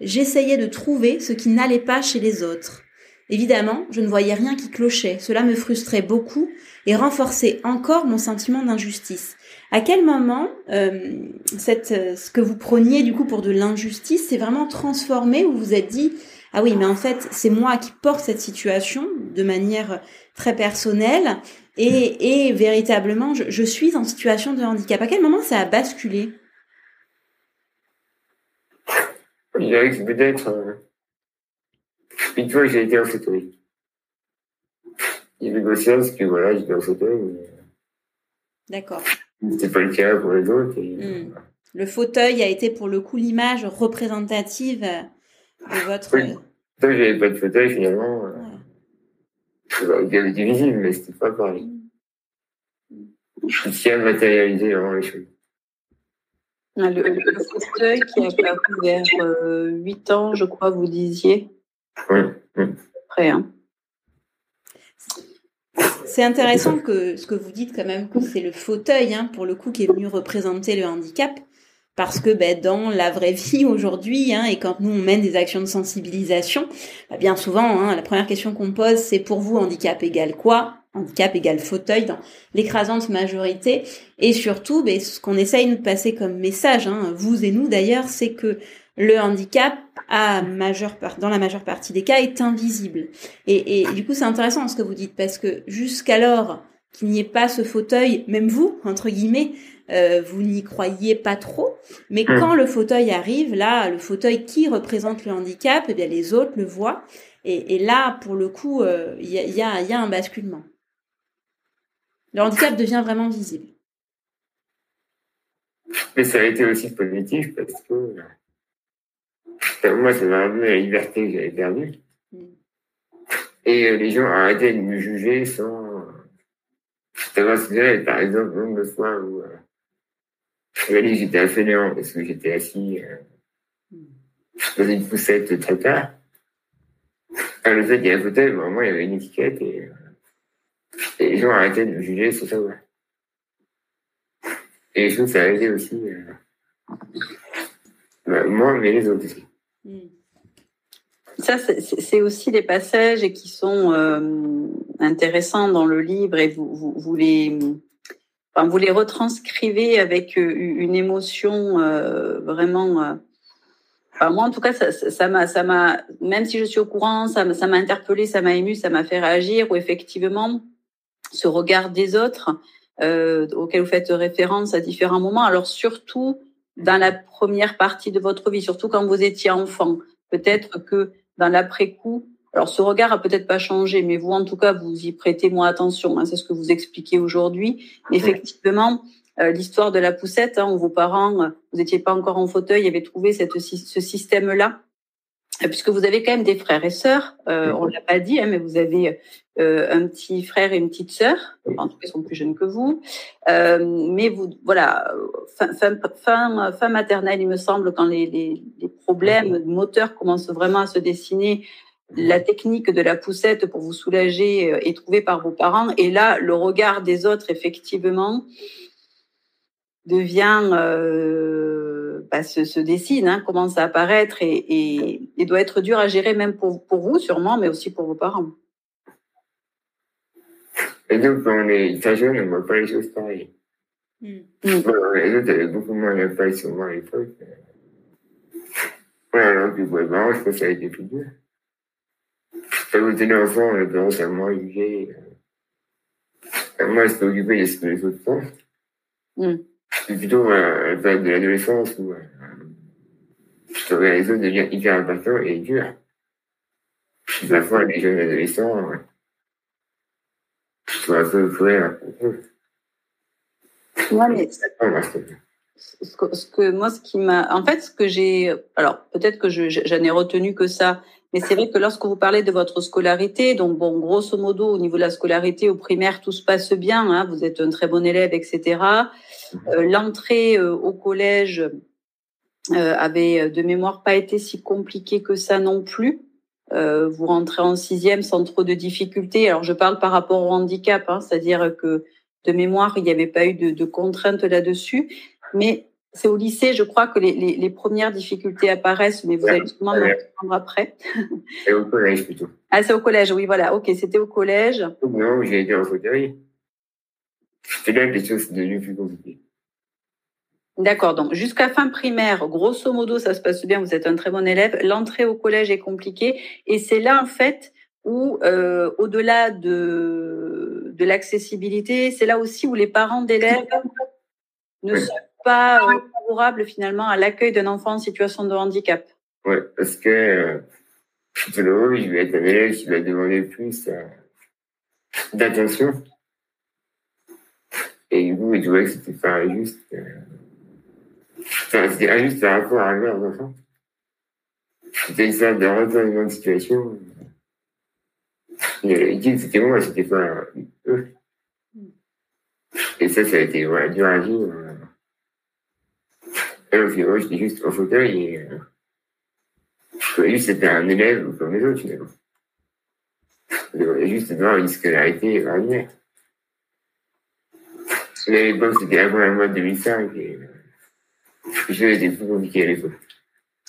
J'essayais de trouver ce qui n'allait pas chez les autres. Évidemment, je ne voyais rien qui clochait. Cela me frustrait beaucoup et renforçait encore mon sentiment d'injustice. À quel moment euh, cette, euh, ce que vous preniez du coup pour de l'injustice s'est vraiment transformé où vous vous êtes dit ah oui mais en fait c'est moi qui porte cette situation de manière très personnelle et, et véritablement je, je, suis en situation de handicap. À quel moment ça a basculé? Je dirais que peut-être euh, une fois j'ai été en fauteuil. Il y avait conscience que voilà j'étais en fauteuil. D'accord. C'était pas le cas pour les autres. Hmm. Le fauteuil a été pour le coup l'image représentative de votre. Oui. J'avais pas de fauteuil finalement. Ouais. Il avait été visible, mais c'était pas pareil. Hmm. Je tiens à matérialiser vraiment les choses. Ah, le, le, fauteuil qui a apparu vers euh, 8 ans, je crois, vous disiez. Oui. oui. Après, hein. C'est intéressant que ce que vous dites quand même c'est le fauteuil, hein, pour le coup, qui est venu représenter le handicap. Parce que ben, dans la vraie vie aujourd'hui, hein, et quand nous on mène des actions de sensibilisation, ben, bien souvent, hein, la première question qu'on pose, c'est pour vous handicap égale quoi? Handicap égale fauteuil dans l'écrasante majorité. Et surtout, ben, ce qu'on essaye de passer comme message, hein, vous et nous d'ailleurs, c'est que le handicap à majeure dans la majeure partie des cas est invisible. Et, et du coup, c'est intéressant ce que vous dites parce que jusqu'alors qu'il n'y ait pas ce fauteuil, même vous, entre guillemets, euh, vous n'y croyez pas trop. Mais mmh. quand le fauteuil arrive, là, le fauteuil qui représente le handicap, eh bien les autres le voient. Et, et là, pour le coup, euh, il y, a, y, a, y a un basculement. Le handicap devient vraiment visible. Mais ça a été aussi positif parce que moi, ça m'a rappelé la liberté que j'avais perdue. Mm. Et euh, les gens arrêtaient de me juger sans savoir ce que j'avais. Par exemple, le nombre de fois où euh, je j'étais un parce que j'étais assis euh, dans une poussette très tard. Alors, le fait qu'il y ait un fauteuil, vraiment, il y avait une étiquette et, euh, et les gens arrêtaient de me juger sans savoir. Et je trouve que ça a aidé aussi bah, moi, mais les autres aussi. Mm. Ça, c'est aussi des passages qui sont euh, intéressants dans le livre et vous, vous, les, enfin, vous les retranscrivez avec euh, une émotion euh, vraiment. Moi, en tout cas, ça m'a, ça m'a, même si je suis au courant, ça m'a interpellé, ça m'a ému, ça m'a fait réagir. Ou effectivement, ce regard des autres auquel vous faites référence à différents moments. Alors surtout dans la première partie de votre vie, surtout quand vous étiez enfant. Peut-être que dans l'après-coup, alors ce regard a peut-être pas changé, mais vous en tout cas vous y prêtez moins attention. Hein, c'est ce que vous expliquez aujourd'hui. Effectivement, euh, l'histoire de la poussette, hein, où vos parents, euh, vous n'étiez pas encore en fauteuil, avaient trouvé cette, ce système-là puisque vous avez quand même des frères et sœurs, euh, on l'a pas dit, hein, mais vous avez euh, un petit frère et une petite sœur, en tout cas ils sont plus jeunes que vous, euh, mais vous, voilà, fin, fin, fin, fin, maternelle, il me semble, quand les, les, les problèmes moteurs commencent vraiment à se dessiner, la technique de la poussette pour vous soulager est trouvée par vos parents, et là, le regard des autres, effectivement, devient bah, se, se, dessine, hein, commence à apparaître et, et, et, doit être dur à gérer même pour, pour vous sûrement, mais aussi pour vos parents. Et donc, on est jeune, on ne voit pas les choses pareilles. Mm. Bon, les autres avaient beaucoup moins d'impact sur moi à l'époque. Ouais, alors que pour les parents, je pense que ça a été plus dur. Quand vous étiez enfant, on a tendance à moins juger. Moi, je suis occupé de ce que les autres font. C'est plutôt euh, la période de l'adolescence où euh, je les autres devenir hyper impactants et durs. Parfois, les jeunes adolescents, je suis un peu cruel Ouais, mais ce que, ce que, moi, ce qui m'a, en fait, ce que j'ai, alors peut-être que j'en ai retenu que ça, mais c'est vrai que lorsque vous parlez de votre scolarité, donc bon, grosso modo, au niveau de la scolarité au primaire, tout se passe bien, hein, vous êtes un très bon élève, etc. Euh, L'entrée euh, au collège euh, avait de mémoire pas été si compliquée que ça non plus. Euh, vous rentrez en sixième sans trop de difficultés. Alors je parle par rapport au handicap, hein, c'est-à-dire que de mémoire, il n'y avait pas eu de, de contraintes là-dessus. Mais c'est au lycée, je crois que les, les, les, premières difficultés apparaissent, mais vous allez sûrement me répondre après. C'est au collège plutôt. Ah, c'est au collège, oui, voilà. Ok, c'était au collège. Non, j'ai été en fauteuil. C'était là que les choses sont devenues plus compliquées. D'accord, donc jusqu'à fin primaire, grosso modo, ça se passe bien, vous êtes un très bon élève. L'entrée au collège est compliquée et c'est là en fait où, euh, au-delà de, de l'accessibilité, c'est là aussi où les parents d'élèves ne sont pas euh, favorables finalement à l'accueil d'un enfant en situation de handicap. Oui, parce que tout le être élève qui va demander plus euh, d'attention. Et du coup, je trouvais que c'était pas juste. Euh, c'était injuste par rapport à leurs enfants. C'était sorte de retournement de situation. L'équipe, c'était moi, c'était pas eux. Et ça, ça a été dur à vivre. Final, j'étais juste au fauteuil et euh, je juste c'était un élève comme les autres juste voir une scolarité extraordinaire. Mais à l'époque, c'était avant la mois 2005 et les choses étaient plus compliquées à l'époque.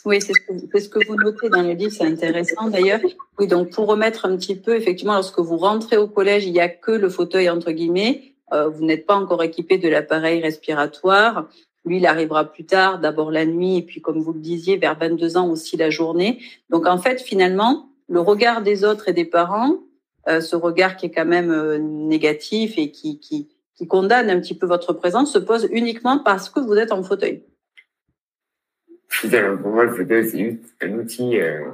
Oui, c'est ce, ce, que vous notez dans le livre, c'est intéressant d'ailleurs. Oui, donc pour remettre un petit peu, effectivement, lorsque vous rentrez au collège, il n'y a que le fauteuil entre guillemets. Euh, vous n'êtes pas encore équipé de l'appareil respiratoire. Lui, il arrivera plus tard, d'abord la nuit, et puis comme vous le disiez, vers 22 ans aussi la journée. Donc en fait, finalement, le regard des autres et des parents, euh, ce regard qui est quand même euh, négatif et qui, qui, qui condamne un petit peu votre présence, se pose uniquement parce que vous êtes en fauteuil. Pour moi, le fauteuil, c'est juste un outil euh,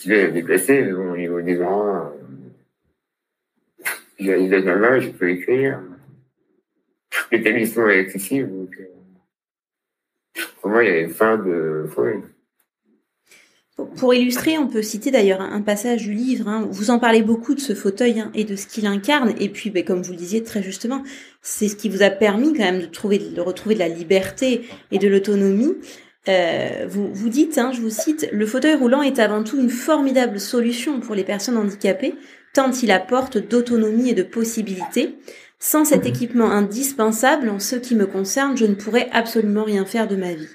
qui va déplacer, au niveau des grands, euh, j'ai une main, je peux écrire l'établissement est accessible. Donc, euh, pour moi, il de. Pour illustrer, on peut citer d'ailleurs un passage du livre. Hein. Vous en parlez beaucoup de ce fauteuil hein, et de ce qu'il incarne. Et puis, ben, comme vous le disiez très justement, c'est ce qui vous a permis quand même de, trouver, de retrouver de la liberté et de l'autonomie. Euh, vous, vous dites, hein, je vous cite, le fauteuil roulant est avant tout une formidable solution pour les personnes handicapées, tant il apporte d'autonomie et de possibilités. Sans cet équipement indispensable, en ce qui me concerne, je ne pourrais absolument rien faire de ma vie.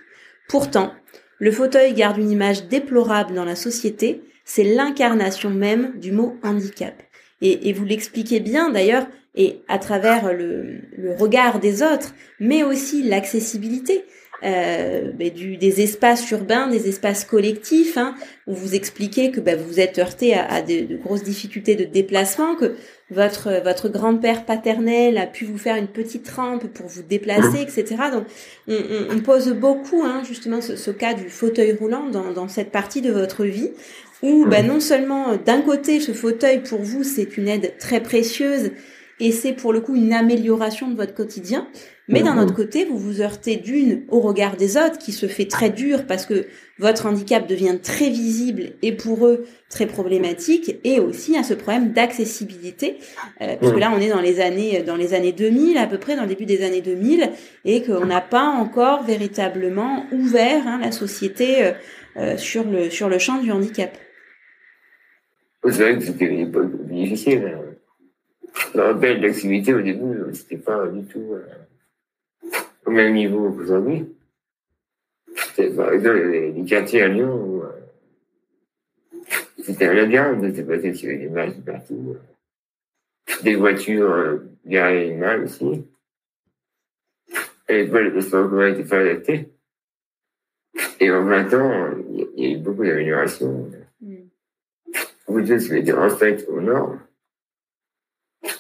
Pourtant, le fauteuil garde une image déplorable dans la société, c'est l'incarnation même du mot handicap. Et, vous l'expliquez bien d'ailleurs, et à travers le, regard des autres, mais aussi l'accessibilité euh, du, des espaces urbains, des espaces collectifs, hein, où vous expliquez que bah, vous êtes heurté à, à de, grosses difficultés de déplacement, que votre votre grand-père paternel a pu vous faire une petite rampe pour vous déplacer, etc. Donc on, on, on pose beaucoup hein, justement ce, ce, cas du fauteuil roulant dans, dans cette partie de votre vie où bah, non seulement d'un côté ce fauteuil pour vous c'est une aide très précieuse et c'est pour le coup une amélioration de votre quotidien, mais d'un autre côté, vous vous heurtez d'une au regard des autres qui se fait très dur parce que votre handicap devient très visible et pour eux très problématique et aussi à ce problème d'accessibilité euh, puisque là on est dans les années dans les années 2000 à peu près dans le début des années 2000 et qu'on n'a pas encore véritablement ouvert hein, la société euh, euh, sur le sur le champ du handicap. C'est vrai que c'était une époque difficile. Je me rappelle l'activité au début, c'était pas du tout au même niveau qu'aujourd'hui. Par exemple, les, quartiers à Lyon euh, c'était un labyrinthe de se passer sur des images partout. Des voitures euh, garées mal aussi. Et l'époque, le transport en commun n'était pas adapté. Et en 20 ans, il y a eu beaucoup d'améliorations. Mm. De choses qui étaient refaites au nord.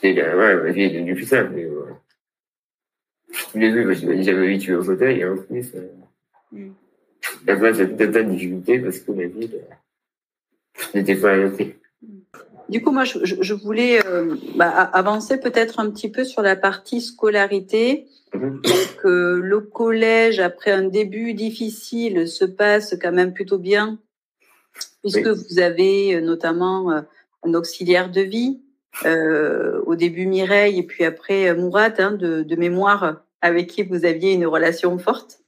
Et là, ouais, la vie est devenue plus simple. Ouais les deux, parce que j'avais habitué au fauteuil, et en plus, euh, mm. tout un tas de difficultés parce que la ville, n'était pas adapté. Du coup, moi, je, je voulais euh, bah, avancer peut-être un petit peu sur la partie scolarité. Mhm. Donc, euh, le collège, après un début difficile, se passe quand même plutôt bien, puisque vous avez euh, notamment un auxiliaire de vie, au début Mireille, et puis après Mourad, hein, de, de, mémoire, avec qui vous aviez une relation forte?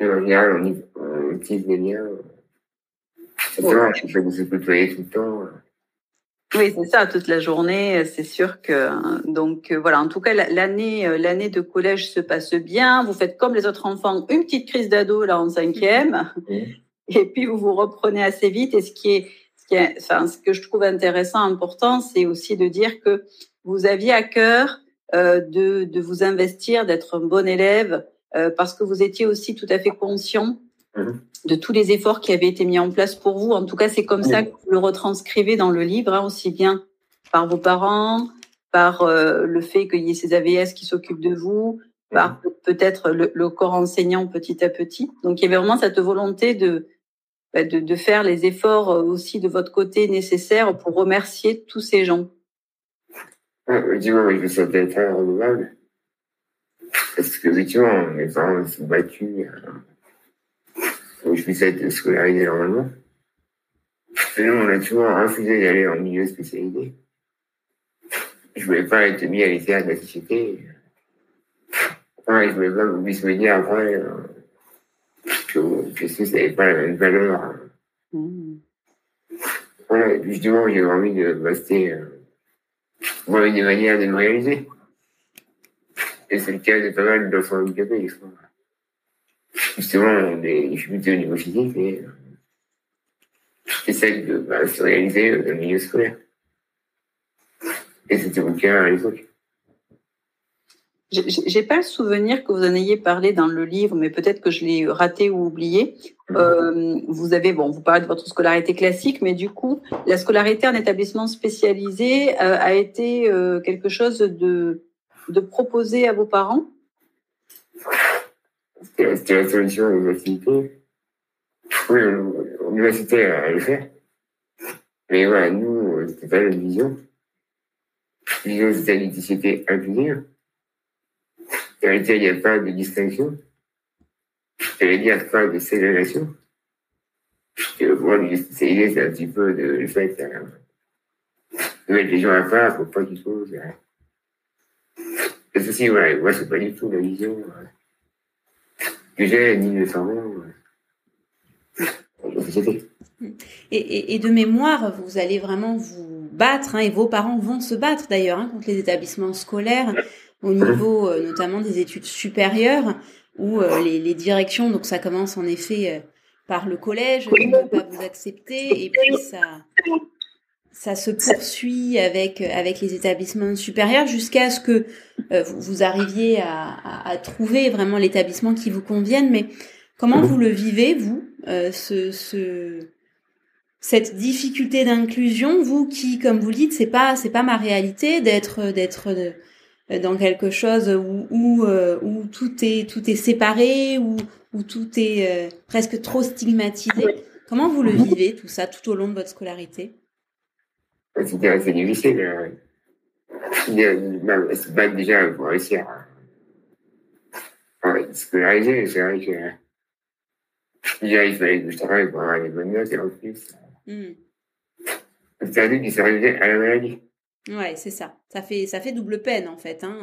En général, on, on utilise les liens tout le temps. Oui, c'est ça, toute la journée, c'est sûr que donc euh, voilà. En tout cas, l'année euh, l'année de collège se passe bien. Vous faites comme les autres enfants, une petite crise d'ado là en cinquième, et puis vous vous reprenez assez vite. Et ce qui est ce qui est, enfin, ce que je trouve intéressant, important, c'est aussi de dire que vous aviez à cœur de de vous investir, d'être un bon élève, euh, parce que vous étiez aussi tout à fait conscient Mhm. de tous les efforts qui avaient été mis en place pour vous. En tout cas, c'est comme ça que vous le retranscrivez dans le livre, hein, aussi bien par vos parents, par euh, le fait qu'il y ait ces AVS qui s'occupent de vous, par mhm. peut-être le, corps enseignant petit à petit. Donc, il y avait vraiment cette volonté de, bah, de, de, faire les efforts euh, aussi de votre côté nécessaires pour remercier tous ces gens. Effectivement, je sentais très renouvelable. Parce que, effectivement, mes parents se sont battus. Euh, je puisse être scolarisé normalement. nous, on a toujours refusé d'aller en milieu spécialisé. Je voulais pas être mis à l'écart de la société. Enfin, je voulais pas qu'on puisse me dire après euh, que, que ça n'avait pas la même valeur. Mmh. Voilà, justement, j'ai envie de rester euh, voir une manière de me réaliser. Et c'est le cas de pas mal d'enfants handicapés, je crois justement, suis plutôt au niveau physique, mais j'essaie de bah, se réaliser dans le milieu scolaire. Et c'était mon cas à l'époque. J'ai pas le souvenir que vous en ayez parlé dans le livre, mais peut-être que je l'ai raté ou oublié. Mhm. Euh, vous avez, bon, vous parlez de votre scolarité classique, mais du coup, la scolarité en établissement spécialisé euh, a été euh, quelque chose de, de proposé à vos parents? C'était la solution à l'université. Oui, l'université à le faire. Mais voilà, nous, c'était pas notre vision. Vision, c'était société inclusive. En réalité, il n'y a pas de distinction. Ça veut dire pas de ségrégation. Et pour moi, l'idée, c'est un petit peu de, le fait euh, de mettre les gens à part pour pas qu'ils posent. Euh. Et ceci, voilà, moi, c'est pas du tout la vision. Euh, et, et, de mémoire, vous allez vraiment vous battre, hein, et vos parents vont se battre d'ailleurs hein, contre les établissements scolaires au niveau euh, notamment des études supérieures, où euh, les, les, directions, donc ça commence en effet euh, par le collège, qui ne veut pas vous accepter, et puis ça, ça se poursuit avec avec les établissements supérieurs jusqu'à ce que euh, vous, arriviez à, à, trouver vraiment l'établissement qui vous convienne. Mais comment vous le vivez vous euh, ce, ce cette difficulté d'inclusion, vous qui, comme vous le dites, c'est pas c'est pas ma réalité d'être d'être euh, dans quelque chose où où, où tout est tout est séparé où où tout est presque trop stigmatisé. Comment vous le vivez tout ça tout au long de votre scolarité? C'était assez difficile. Euh, se battre déjà pour réussir à scolariser. C'est vrai que déjà, il fallait que je travaille pour avoir des bonnes notes et en plus. Mm. C'est un truc qui s'est arrivé à la maladie. Ouais, c'est ça. Ça fait, ça fait double peine, en fait. Hein.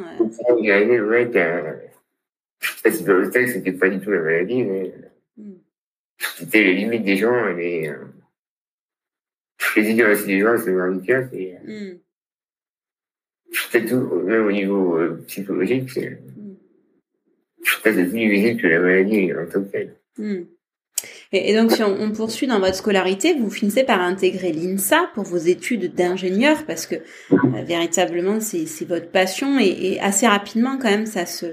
Pas le texte, c'était pas du tout la maladie, mais mm. c'était les limites des gens et les, euh, les idéologies des gens, c'est le handicap. Et, mm. C'est tout, même au niveau euh, psychologique, c'est mm. c'est plus visible que la maladie en tant que telle. Et, et, donc, si on, on, poursuit dans votre scolarité, vous finissez par intégrer l'INSA pour vos études d'ingénieur, parce que euh, véritablement, c'est votre passion, et, et, assez rapidement, quand même, ça se,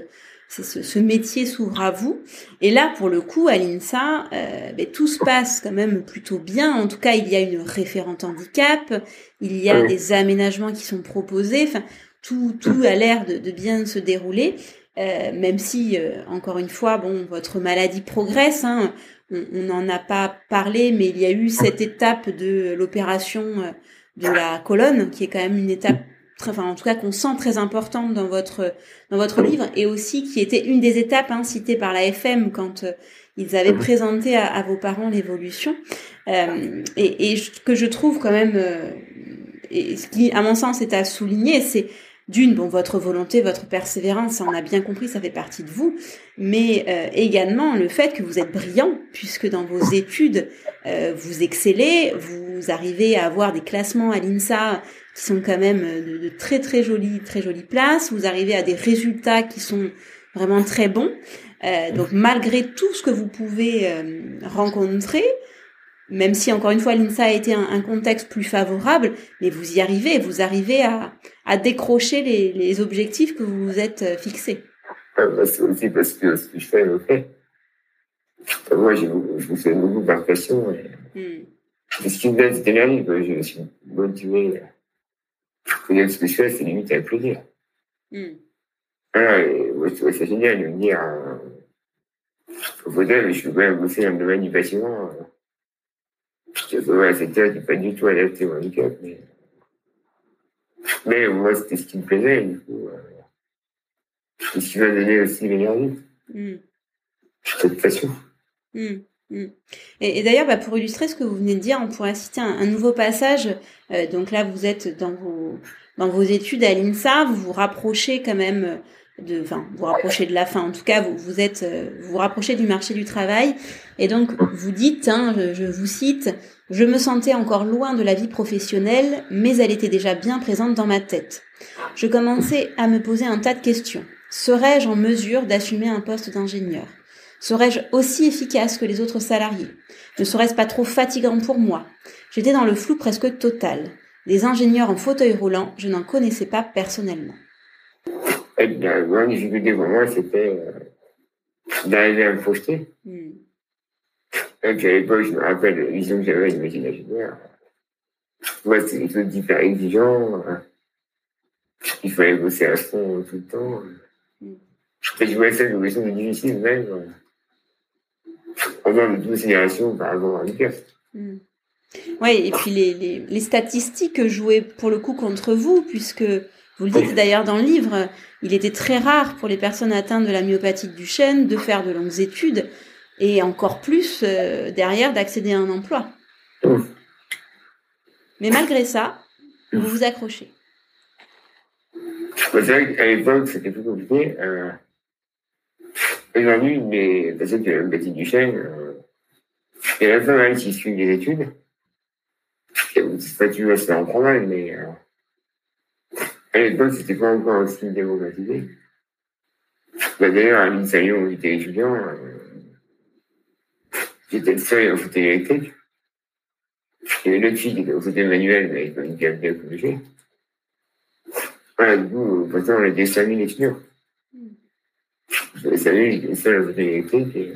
ce, ce, métier s'ouvre à vous. Et là, pour le coup, à l'INSA, euh, ben, tout se passe quand même plutôt bien. En tout cas, il y a une référente handicap, il y a des aménagements qui sont proposés. Enfin, tout, tout a l'air de, de, bien se dérouler. même si, encore une fois, bon, votre maladie progresse. Hein, on n'en a pas parlé, mais il y a eu cette étape de l'opération de la colonne, qui est quand même une étape enfin en tout cas qu'on sent très importante dans votre dans votre livre et aussi qui était une des étapes hein, citées par la FM quand euh, ils avaient présenté à, vos parents l'évolution. Euh, et, et que je trouve quand même euh, et ce qui à mon sens est à souligner c'est d'une, bon, votre volonté, votre persévérance, on a bien compris, ça fait partie de vous, mais euh, également le fait que vous êtes brillant, puisque dans vos études, euh, vous excellez, vous arrivez à avoir des classements à l'INSA qui sont quand même de, très très jolies, très jolies places, vous arrivez à des résultats qui sont vraiment très bons. Euh, donc malgré tout ce que vous pouvez rencontrer, même si encore une fois l'INSA a été un, contexte plus favorable, mais vous y arrivez, vous arrivez à, à décrocher les, les, objectifs que vous vous êtes euh, fixés. bah, c'est aussi parce que ce que je fais me fait. moi, je me fais beaucoup par passion. Et... Mm. Ce qui me donne cette énergie, je suis motivé. Je ce que je fais, c'est limite à plaisir. Mm. Voilà, et moi, je trouve ça génial de me dire, euh, au fauteuil, je peux quand même bosser dans le domaine du bâtiment. Euh, Ouais, c'était pas du tout adapté au handicap. Mais, mais moi, c'était ce qui me plaisait. Du coup, euh... ce qui m'a donné aussi l'énergie. Mm. Cette passion. Mm. Mm. Et, et d'ailleurs, bah, pour illustrer ce que vous venez de dire, on pourrait citer un, un nouveau passage. Euh, donc là, vous êtes dans vos, dans vos études à l'INSA, vous vous rapprochez quand même de, enfin, vous rapprochez de la fin. En tout cas, vous, vous êtes, euh, vous, vous rapprochez du marché du travail. Et donc, vous dites, hein, je, je, vous cite, je me sentais encore loin de la vie professionnelle, mais elle était déjà bien présente dans ma tête. Je commençais à me poser un tas de questions. Serais-je en mesure d'assumer un poste d'ingénieur? Serais-je aussi efficace que les autres salariés? Ne serait-ce pas trop fatigant pour moi? J'étais dans le flou presque total. Des ingénieurs en fauteuil roulant, je n'en connaissais pas personnellement. La grande difficulté pour moi, c'était euh, d'arriver à me projeter. Mm. à l'époque, je me rappelle vision que j'avais de métier d'ingénieur. Moi, c'était quelque chose d'hyper exigeant. Il fallait bosser à fond tout le temps. Mm. je voyais ça comme quelque chose de difficile même. En dehors de considération par rapport à handicap. Mm. Oui, et puis les, les, les, statistiques jouaient pour le coup contre vous, puisque vous le dites d'ailleurs dans le livre, il était très rare pour les personnes atteintes de la myopathie du chêne de faire de longues études et encore plus euh, derrière d'accéder à un emploi. Mais malgré ça, vous vous accrochez. C'est qu'à l'époque, c'était plus compliqué. Euh, Aujourd'hui, les ont la myopathie du chêne, euh, il y en a pas mal qui suivent des études. C'est pas toujours assez en mal, mais euh, à l'époque, c'était pas encore aussi démocratisé? Bah, D'ailleurs, à l'Insaillon, où j'étais étudiant, euh, j'étais le seul au fauteuil électrique. Il y avait une autre fille qui était au fauteuil manuel, mais avec une carte bien obligée. Voilà, du coup, pourtant, on était 5000 étudiants. J'avais 5000, j'étais le seul au fauteuil électrique. Et...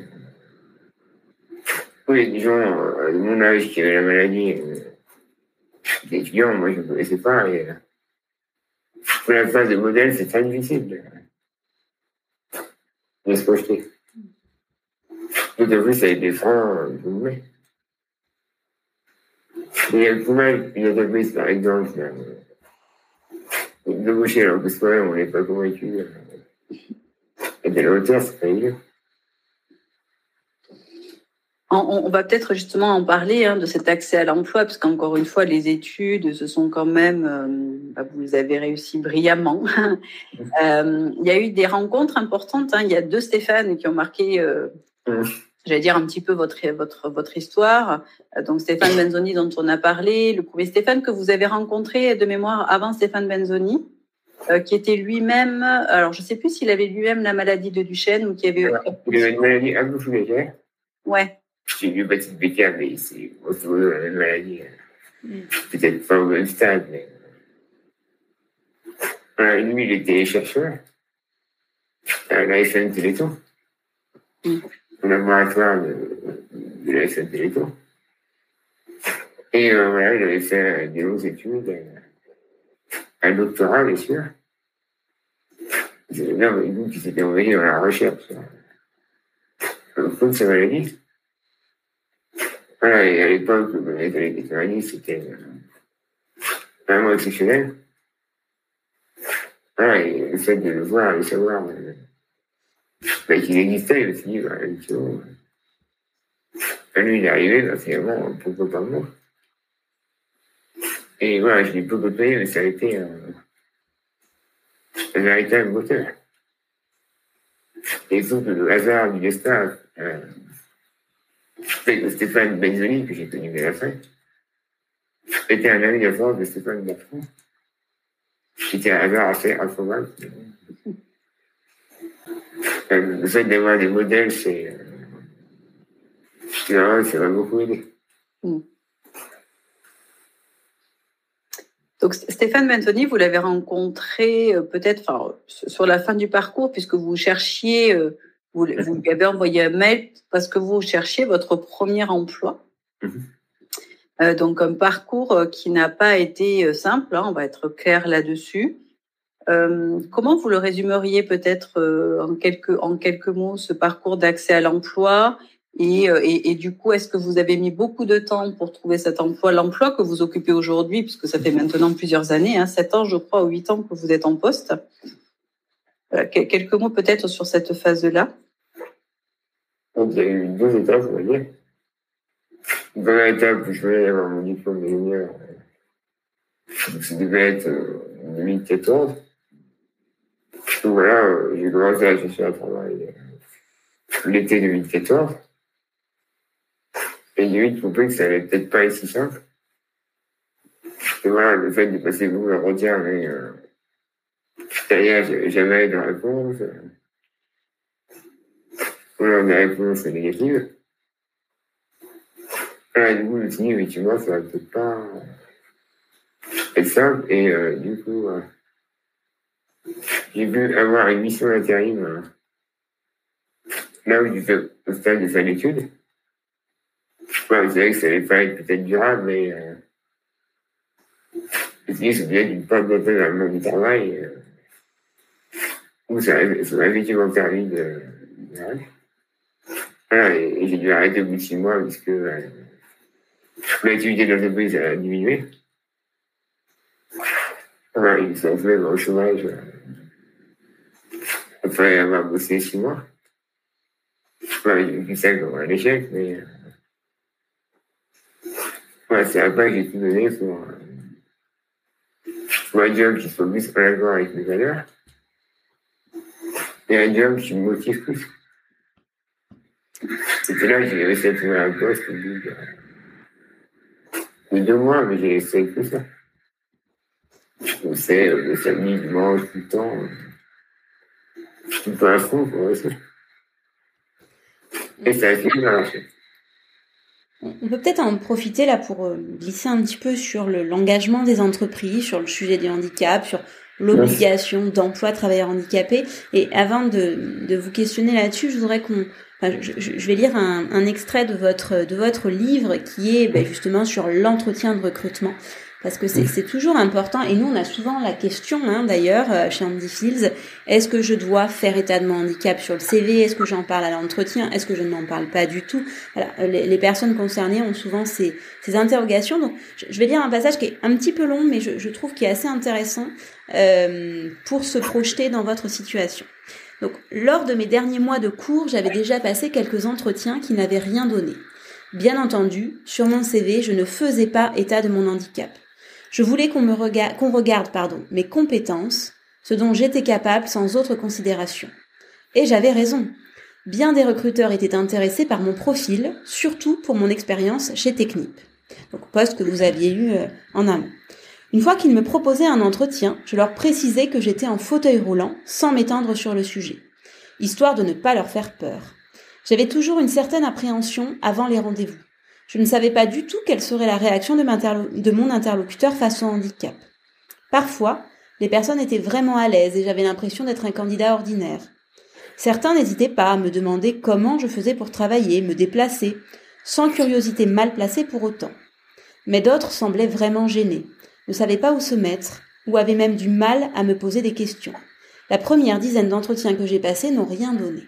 Oui, y a des gens euh, de mon âge qui avaient la maladie, euh, des étudiants, moi je ne connaissais pas. Et, euh, pour la phase de modèle, c'est très difficile de, de se projeter. Tout à plus avec des freins, vous voulez. Il y a le mal, une entreprise, par exemple, d'embaucher alors que soi-même, on n'est pas convaincu. Et de la hauteur, c'est pas évident. On, va peut-être justement en parler hein, de cet accès à l'emploi, parce qu'encore une fois, les études, ce sont quand même, euh, bah, vous avez réussi brillamment. euh, il y a eu des rencontres importantes. Hein. Il y a deux Stéphane qui ont marqué, euh, j'allais dire un petit peu votre votre votre histoire. Euh, donc Stéphane Benzoni dont on a parlé, le premier Stéphane que vous avez rencontré de mémoire avant Stéphane Benzoni. Euh, qui était lui-même, alors je ne sais plus s'il avait lui-même la maladie de Duchenne ou qui avait. Il avait une maladie légère. Ouais. J'ai eu Baptiste Becker, mais c'est grosso modo la même maladie. Mm. Peut-être pas au même stade, mais. Voilà, lui, il était chercheur à la FN Téléthon, mm. au laboratoire de, de la FN Téléthon. Et euh, voilà, il avait fait des longues études, un doctorat, bien sûr. là, vous qui s'était envoyé dans la recherche au fond de sa maladie. Et à l'époque, les années 90, c'était vraiment exceptionnel. Voilà, et le fait de le voir, de savoir bah, qu'il existait, je me dit, bah, quand lui, il est arrivé, bah, finalement, pourquoi pas moi? Et voilà, je l'ai peu côtoyé, mais ça a été euh, un véritable moteur. Et que le hasard du destin euh, Stéphane Benzoni, que j'ai connu à la fin, était un ami de de Stéphane Bertrand. C'était un hasard assez improbable. Le fait d'avoir des modèles, c'est. Euh, ça m'a beaucoup aidé. Mm. Donc Stéphane Benzoni, vous l'avez rencontré euh, peut-être sur la fin du parcours, puisque vous cherchiez, euh, vous, vous lui avez envoyé un mail parce que vous cherchiez votre premier emploi. Mhm. Euh, donc un parcours qui n'a pas été simple, hein, on va être clair là-dessus. comment vous le résumeriez peut-être en quelques en quelques mots ce parcours d'accès à l'emploi? Euh, et, et, du coup, est-ce que vous avez mis beaucoup de temps pour trouver cet emploi, l'emploi que vous occupez aujourd'hui, puisque ça fait maintenant plusieurs années, hein, 7 ans, je crois, ou 8 ans que vous êtes en poste Quelques mots peut-être sur cette phase-là. Il y a eu deux étapes, on va dire. Dans l'étape où je voulais avoir mon diplôme d'ingénieur, ça devait être en 2014. Donc voilà, euh, j'ai commencé à chercher un travail euh, l'été 2014. Et j'ai vite compris que ça allait peut-être pas être si simple. Et voilà, le fait de passer beaucoup à retien, mais euh, derrière, j'avais jamais de réponse. Mes réponses négatives. Voilà, du coup, je me suis dit, effectivement, ça va peut-être pas être simple. Et euh, du coup, j'ai pu avoir une mission d'intérim là où j'étais au stade de fin d'études. Vous savez que ça allait pas être peut-être durable, mais euh, c'est bien d'une pas bloquer dans le monde du travail. Euh, où ça m'a effectivement permis de. Voilà, et, et j'ai dû arrêter au bout de six mois parce que euh, l'activité de l'entreprise a diminué. Voilà, ils sont fait au chômage euh, après avoir bossé six mois. Voilà, vu ça comme un échec, mais. Euh, Ouais, c'est après que j'ai tout donné pour, euh, pour un job qui soit plus en accord avec mes valeurs et un job qui me motive plus. C'était là que j'ai réussi à trouver un poste au deux mois, mais j'ai réussi avec tout ça. Je bossais euh, le samedi, dimanche, tout le temps. Tout le temps à fond pour réussir. Et ça a fini par marcher. On peut peut-être en profiter là pour euh, glisser un petit peu sur l'engagement des entreprises, sur le sujet du handicap, sur l'obligation d'emploi travailleurs handicapés. Et avant de, de vous questionner là-dessus, je voudrais qu'on Enfin, je, je, vais lire un, un, extrait de votre de votre livre qui est ben, justement sur l'entretien de recrutement parce que c'est toujours important. Et nous, on a souvent la question, hein, d'ailleurs, euh, chez Andy Fields, est-ce que je dois faire état de mon handicap sur le CV Est-ce que j'en parle à l'entretien? Est-ce que je n'en parle pas du tout? Voilà, euh, les, les, personnes concernées ont souvent ces, ces interrogations. Donc, je, vais lire un passage qui est un petit peu long, mais je, je trouve qu'il est assez intéressant euh, pour se projeter dans votre situation. Donc, lors de mes derniers mois de cours, j'avais déjà passé quelques entretiens qui n'avaient rien donné. Bien entendu, sur mon CV, je ne faisais pas état de mon handicap. Je voulais qu'on me regarde, pardon, mes compétences, ce dont j'étais capable sans autre considération. Et j'avais raison. Bien des recruteurs étaient intéressés par mon profil, surtout pour mon expérience chez Technip. Donc poste que vous aviez eu euh, en amont. Une fois qu'ils me proposaient un entretien, je leur précisais que j'étais en fauteuil roulant sans m'étendre sur le sujet, histoire de ne pas leur faire peur. J'avais toujours une certaine appréhension avant les rendez-vous. Je ne savais pas du tout quelle serait la réaction de, mon interlocuteur face au handicap. Parfois, les personnes étaient vraiment à l'aise et j'avais l'impression d'être un candidat ordinaire. Certains n'hésitaient pas à me demander comment je faisais pour travailler, me déplacer, sans curiosité mal placée pour autant. Mais d'autres semblaient vraiment gênés, ne savaient pas où se mettre, ou avaient même du mal à me poser des questions. la première dizaine d'entretiens que j'ai passés n'ont rien donné.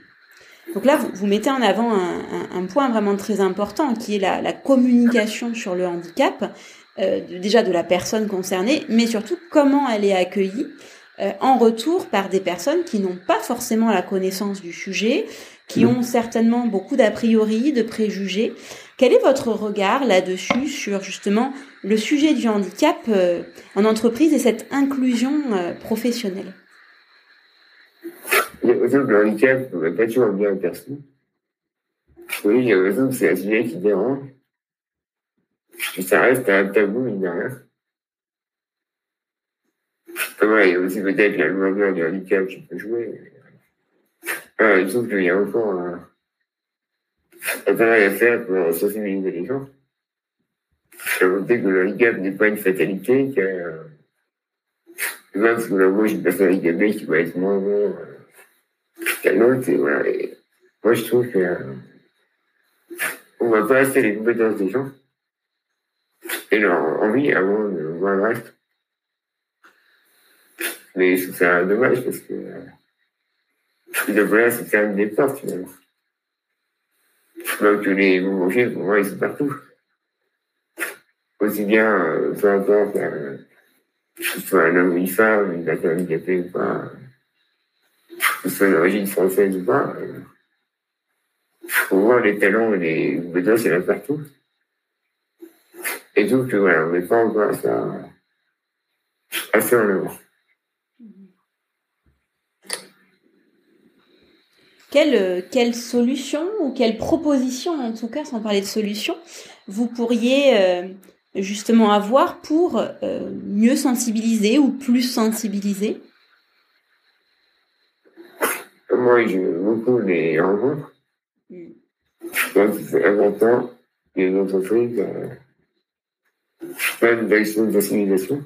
Donc là, vous, mettez en avant un, point vraiment très important qui est la, communication sur le handicap, euh, déjà de la personne concernée, mais surtout comment elle est accueillie euh, en retour par des personnes qui n'ont pas forcément la connaissance du sujet, qui ont certainement beaucoup d'a priori, de préjugés. Quel est votre regard là-dessus sur justement le sujet du handicap euh, en entreprise et cette inclusion professionnelle? Le handicap n'est pas toujours bien perçu. Oui, j'ai l'impression que c'est un sujet qui dérange. ça reste un tabou, il n'y a rien. il y a aussi peut-être la loi du handicap qui peut jouer. Ah, je trouve qu'il y a encore un, un travail à faire pour sensibiliser les gens. Ajouter que le handicap n'est pas une fatalité, que même sous la bouche d'une personne handicapée qui va être moins bon moi, je trouve que euh, on va pas assez les compétences des gens et leur envie avant de voir le reste. Mais je trouve ça dommage parce que euh, ils devraient se faire des portes finalement. Donc les boulangers, pour moi, ils sont partout. Aussi bien, euh, peu importe, euh, que ce soit un homme ou une femme, une personne handicapée ou pas que ce soit d'origine française ou pas, euh, faut voir les talents et les y en a partout. Et donc, voilà, on n'est pas encore ça assez en avant. Quelle, quelle solution ou quelle proposition, en tout cas, sans parler de solution, vous pourriez euh, justement avoir pour euh, mieux sensibiliser ou plus sensibiliser? Moi, j'aime beaucoup les rencontres. Donc, c'est important les entreprises euh, prennent des actions d'assimilation.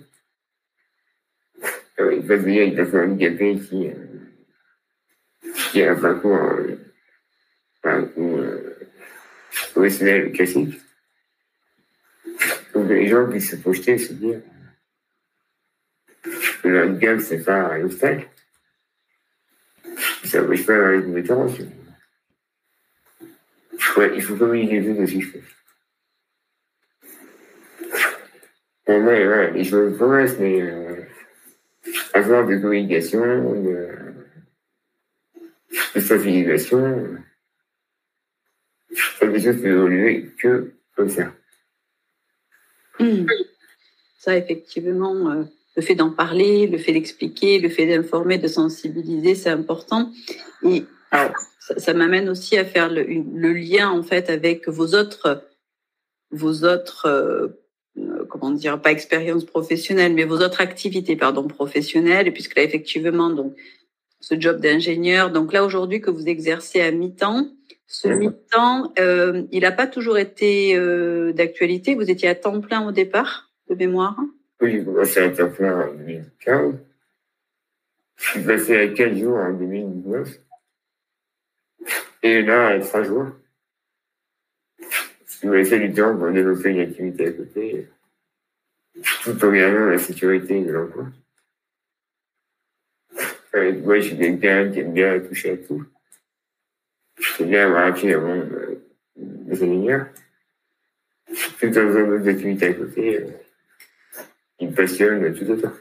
Euh, il peuvent venir une personne handicapée qui, euh, qui a un parcours, euh, parcours euh, professionnel classique. Donc, les gens puissent se projeter, se dire que le handicap, c'est pas un obstacle ça n'empêche pas d'avoir les compétences. Ouais, il faut communiquer plus aussi, je pense. Ouais, ouais, les choses progressent, mais euh, avoir de communication, de, de sensibilisation, ça choses peuvent évoluer que comme ça. Mmh. Ça, effectivement, euh, le fait d'en parler, le fait d'expliquer, le fait d'informer, de sensibiliser, c'est important. Et ça, m'amène aussi à faire le, lien en fait avec vos autres, vos autres, euh, comment dire, pas expériences professionnelles, mais vos autres activités, pardon, professionnelles. Puisque là effectivement, donc ce job d'ingénieur, donc là aujourd'hui que vous exercez à mi-temps, ce mi-temps, euh, il n'a pas toujours été euh, d'actualité. Vous étiez à temps plein au départ, de mémoire. Oui, j'ai commencé à temps plein en 2015. Je suis passé à 4 jours en 2019. Et là, à 3 jours. Ce qui m'a laissé du temps pour développer une activité à côté, tout en gardant la sécurité de l'emploi. Moi, je suis quelqu'un qui aime bien toucher à tout. J'aime bien avoir appris le monde des ingénieurs. Tout faisant d'autres activités à côté. Euh, passionne tout ça.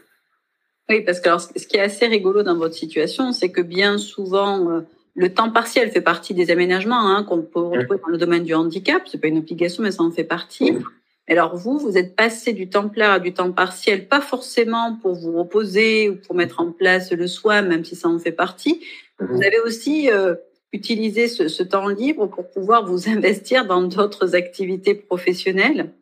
Oui, parce que alors, ce qui est assez rigolo dans votre situation, c'est que bien souvent, euh, le temps partiel fait partie des aménagements hein, qu'on peut retrouver dans le domaine du handicap. C'est pas une obligation, mais ça en fait partie. Alors vous, vous êtes passé du temps plein à du temps partiel, pas forcément pour vous reposer ou pour mettre en place le soin, même si ça en fait partie. Vous mhm. avez aussi euh, utilisé ce, ce, temps libre pour pouvoir vous investir dans d'autres activités professionnelles.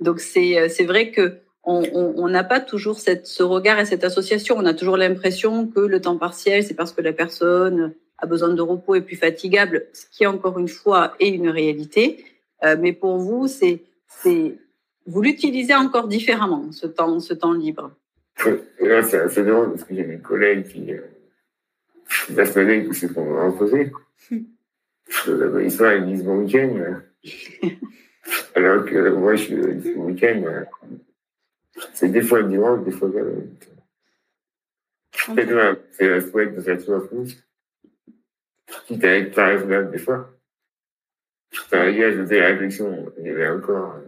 Donc c'est euh, c'est vrai que on n'a pas toujours cette, ce regard et cette association. On a toujours l'impression que le temps partiel, c'est parce que la personne a besoin de repos et plus fatigable, ce qui encore une fois est une réalité. Euh, mais pour vous, c'est c'est vous l'utilisez encore différemment ce temps ce temps libre? Là, c'est assez drôle parce que j'ai des collègues qui euh, la semaine qui se font imposer. Ils sont ils disent bon week-end. Alors que moi, je, le week-end, c'est des fois le dimanche, des fois le C'est toi, c'est la souhaite de cette chose plus. Qui t'a été par exemple des fois. Enfin, hier, je faisais la réflexion, il y avait encore,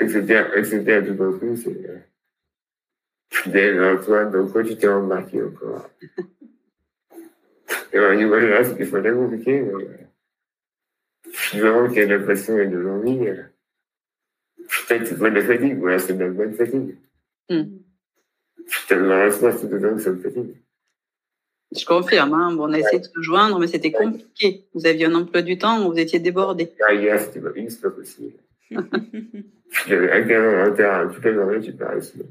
etc., etc., tout en plus, et, Dès Antoine, donc quoi tu t'es embarqué encore? Et au niveau là, c'était pas très compliqué, mais, je vraiment qu'il y a de la passion et de l'envie. Peut-être c'est pas de la fatigue, voilà, c'est de la bonne fatigue. Mm. Tellement c'est dedans que ça me fatigue. Je confirme, hein. bon, on a essayé de se joindre, mais c'était compliqué. Vous aviez un emploi du temps, vous étiez débordé. Ah, hier, c'était pas pas possible. J'avais un gamin en terre toute la journée, tu peux ici.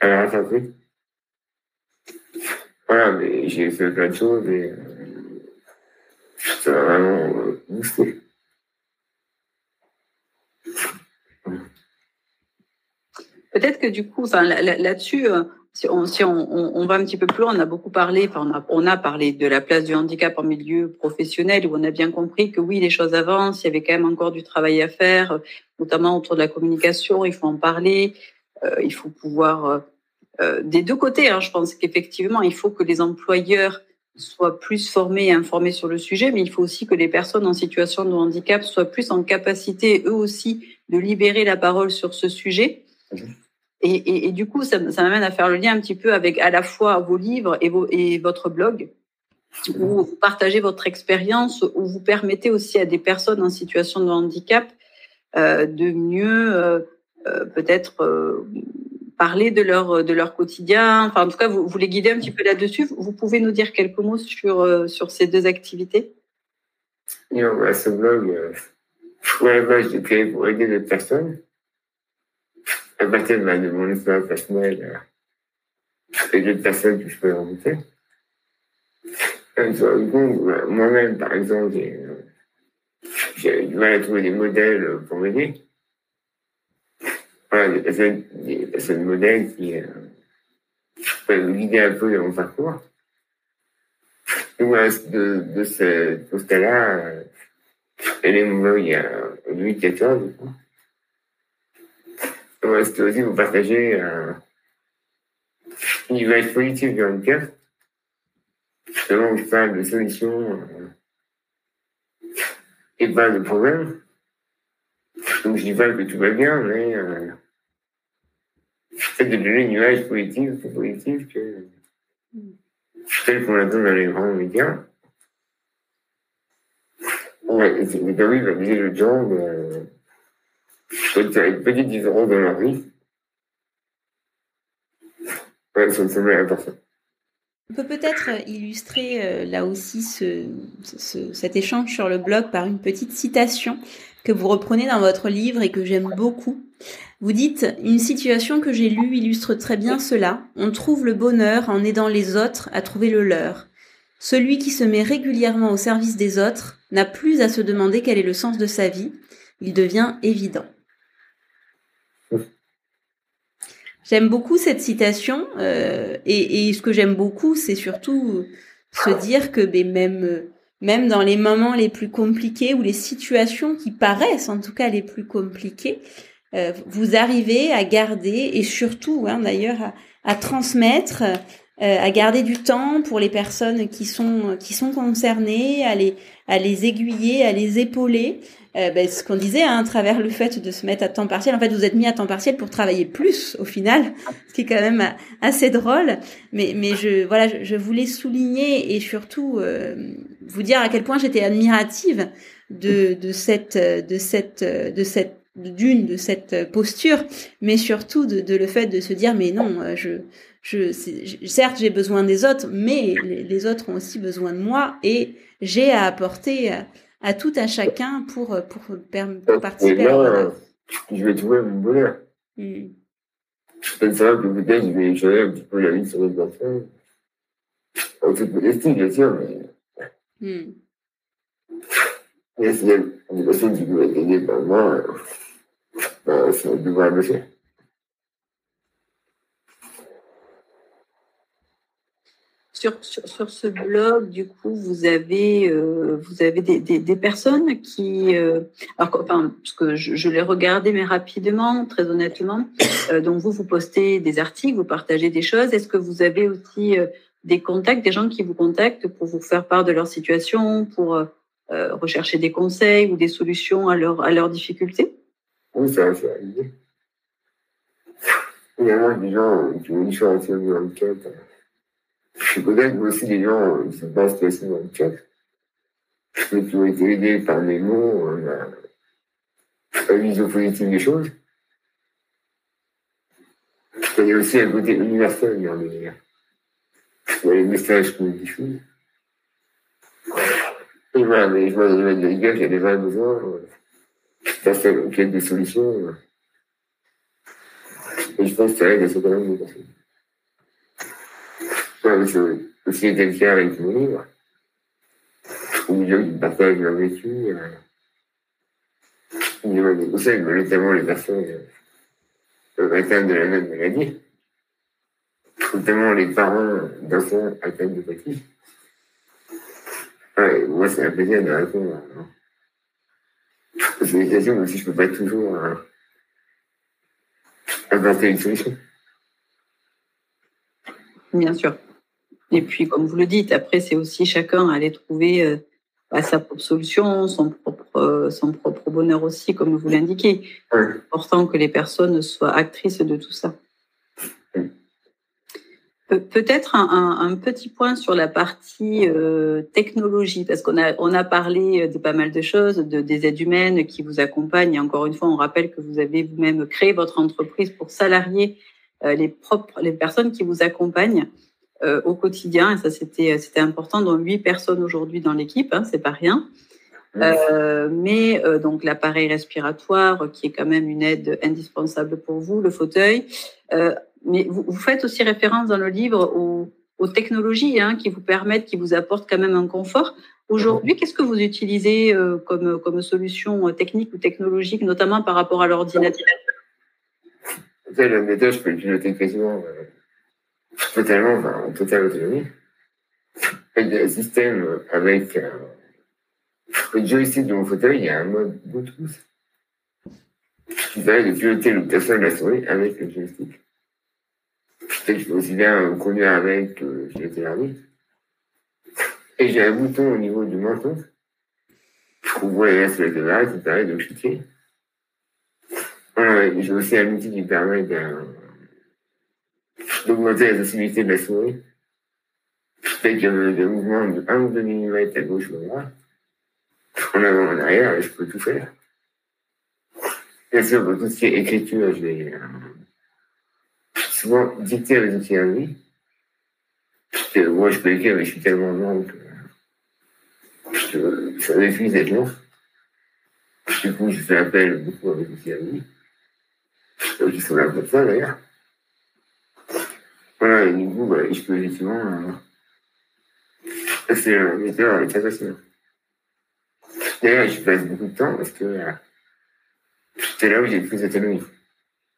Alors, Voilà, mais j'ai fait plein de choses et euh, ça m'a vraiment euh, boosté. Peut-être que du coup, là-dessus, euh, si, on, va un petit peu plus loin, on a beaucoup parlé, enfin, on, a, parlé de la place du handicap en milieu professionnel, où on a bien compris que oui, les choses avancent, il y avait quand même encore du travail à faire, notamment autour de la communication, il faut en parler, euh, il faut pouvoir, euh, euh des deux côtés, hein, je pense qu'effectivement, il faut que les employeurs soient plus formés et informés sur le sujet, mais il faut aussi que les personnes en situation de handicap soient plus en capacité, eux aussi, de libérer la parole sur ce sujet et, et, et, du coup, ça, ça m'amène à faire le lien un petit peu avec à la fois vos livres et, vos, et votre blog, où vous partagez votre expérience, où vous permettez aussi à des personnes en situation de handicap euh, de mieux euh, euh peut-être euh, parler de leur de leur quotidien. Enfin, en tout cas, vous, vous les guidez un petit peu là-dessus. Vous pouvez nous dire quelques mots sur euh, sur ces deux activités? Oui, ce blog, pour aider les personnes à partir de, de mon histoire personnelle et des personnes que je peux rencontrer. Moi-même, par exemple, j'ai du mal à trouver des modèles pour m'aider. Voilà, des personnes, des personnes modèles qui euh, peuvent me guider un peu dans mon parcours. Et voilà, de, de ce constat-là, euh, elle est il y a 2014, du coup. Ouais, c'était aussi vous partager euh, une image positive du handicap. Justement, je parle de solutions euh, et pas de problèmes. Donc, je dis pas que tout va bien, mais euh, peut-être de donner une image positive, positive que celle qu'on a donne dans les grands médias. Ouais, c'est oui, va dire le genre de peut faire une petite différence dans la vie. Ouais, ça me semblait important. On peut peut-être illustrer euh, là aussi ce, ce, cet échange sur le blog par une petite citation que vous reprenez dans votre livre et que j'aime beaucoup. Vous dites Une situation que j'ai lue illustre très bien cela. On trouve le bonheur en aidant les autres à trouver le leur. Celui qui se met régulièrement au service des autres n'a plus à se demander quel est le sens de sa vie. Il devient évident. J'aime beaucoup cette citation euh, et, ce que j'aime beaucoup, c'est surtout se dire que ben, même même dans les moments les plus compliqués ou les situations qui paraissent en tout cas les plus compliquées, euh, vous arrivez à garder et surtout hein, d'ailleurs à, à, transmettre, à garder du temps pour les personnes qui sont qui sont concernées, à les à les aiguiller, à les épauler. Euh, ben, ce qu'on disait hein, à travers le fait de se mettre à temps partiel. En fait, vous êtes mis à temps partiel pour travailler plus au final, ce qui est quand même assez drôle. Mais, mais je voilà, je, voulais souligner et surtout euh, vous dire à quel point j'étais admirative de, de cette de cette de cette d'une de cette posture, mais surtout de, de, le fait de se dire mais non, euh, je je certes j'ai besoin des autres, mais les, les autres ont aussi besoin de moi et j'ai à apporter à tout à chacun pour, euh, pour, pour participer là, à la Je vais trouver mon bonheur. Mm. C'est ça que peut-être je vais changer un petit peu la vie sur les enfants. En toute modestie, bien sûr, mais. Mm. Et s'il y a une personne qui être aidée par moi, c'est un devoir de faire. Sur, sur, ce blog, du coup, vous avez, euh, vous avez des, personnes qui, euh, alors, parce que je, l'ai regardé, mais rapidement, très honnêtement. Euh, donc, vous, vous postez des articles, vous partagez des choses. Est-ce que vous avez aussi des contacts, des gens qui vous contactent pour vous faire part de leur situation, pour rechercher des conseils ou des solutions à, leur, à leurs difficultés? Oui, ça, ça. Il y a des gens qui ont différentes enquêtes. Je connais aussi des gens qui sont pas en situation de handicap, qui ont été aidés par mes mots, la, la vision positive des choses. Y a aussi un côté universel dans les, dans les messages qu'on diffuse. Et voilà, mais je vois dans le domaine de l'IGAC, il y a des besoins. Ça, c'est qu'il y a des solutions. Et je pense que ça aide à ce. Ouais, je été le cas avec mon livre, où je partage leur vécu. Euh, il des conseils, notamment les personnes euh, atteintes de la même maladie, notamment les parents d'enfants atteints de l'hépatite. Ouais, moi, c'est un plaisir de répondre. Hein. C'est une question, même si je ne peux pas toujours euh, apporter une solution. Bien sûr. Et puis, comme vous le dites, après, c'est aussi chacun aller trouver euh, bah, sa propre solution, son propre, euh, son propre bonheur aussi, comme vous l'indiquez. C'est important que les personnes soient actrices de tout ça. Peut-être un, un, petit point sur la partie euh, technologie, parce qu'on a, on a parlé de pas mal de choses, de, des aides humaines qui vous accompagnent. Et encore une fois, on rappelle que vous avez vous-même créé votre entreprise pour salarier les, propres, les personnes qui vous accompagnent. Euh, au quotidien. Et ça, c'était c'était important. Donc huit personnes aujourd'hui dans l'équipe, hein, c'est pas rien. Euh, mais euh, donc l'appareil respiratoire, qui est quand même une aide indispensable pour vous, le fauteuil. Euh, mais vous, vous, faites aussi référence dans le livre aux, aux technologies hein, qui vous permettent, qui vous apportent quand même un confort. Aujourd'hui, qu'est-ce que vous utilisez euh, comme, comme solution technique ou technologique, notamment par rapport à l'ordinateur? Totalement, enfin, en totale autonomie. Il y a un système avec euh, le joystick de mon fauteuil, il y a un mode Bluetooth qui permet de piloter le personne de la souris avec le joystick. Je peux aussi bien conduire avec que euh, piloter la Et j'ai un bouton au niveau du menton. On voit les sur la caméra qui permet de cliquer. J'ai aussi un outil qui permet d'un d'augmenter la sensibilité de la souris. Fait y a des mouvements de 1 ou 2 mm à gauche ou à droite, en avant, en arrière, je peux tout faire. Bien sûr, pour tout ce qui est écriture, je vais euh, souvent dicter les outils à lui. Que moi, je peux écrire, mais je suis tellement lent que ça m'épuise d'être long. Du coup, je fais appel beaucoup avec l'outil à lui. Qui sont là pour ça, d'ailleurs. Voilà, et du coup, bah, je peux effectivement euh, c'est un avec très facile. D'ailleurs, je passe beaucoup de temps parce que euh, c'est là où j'ai plus d'autonomie.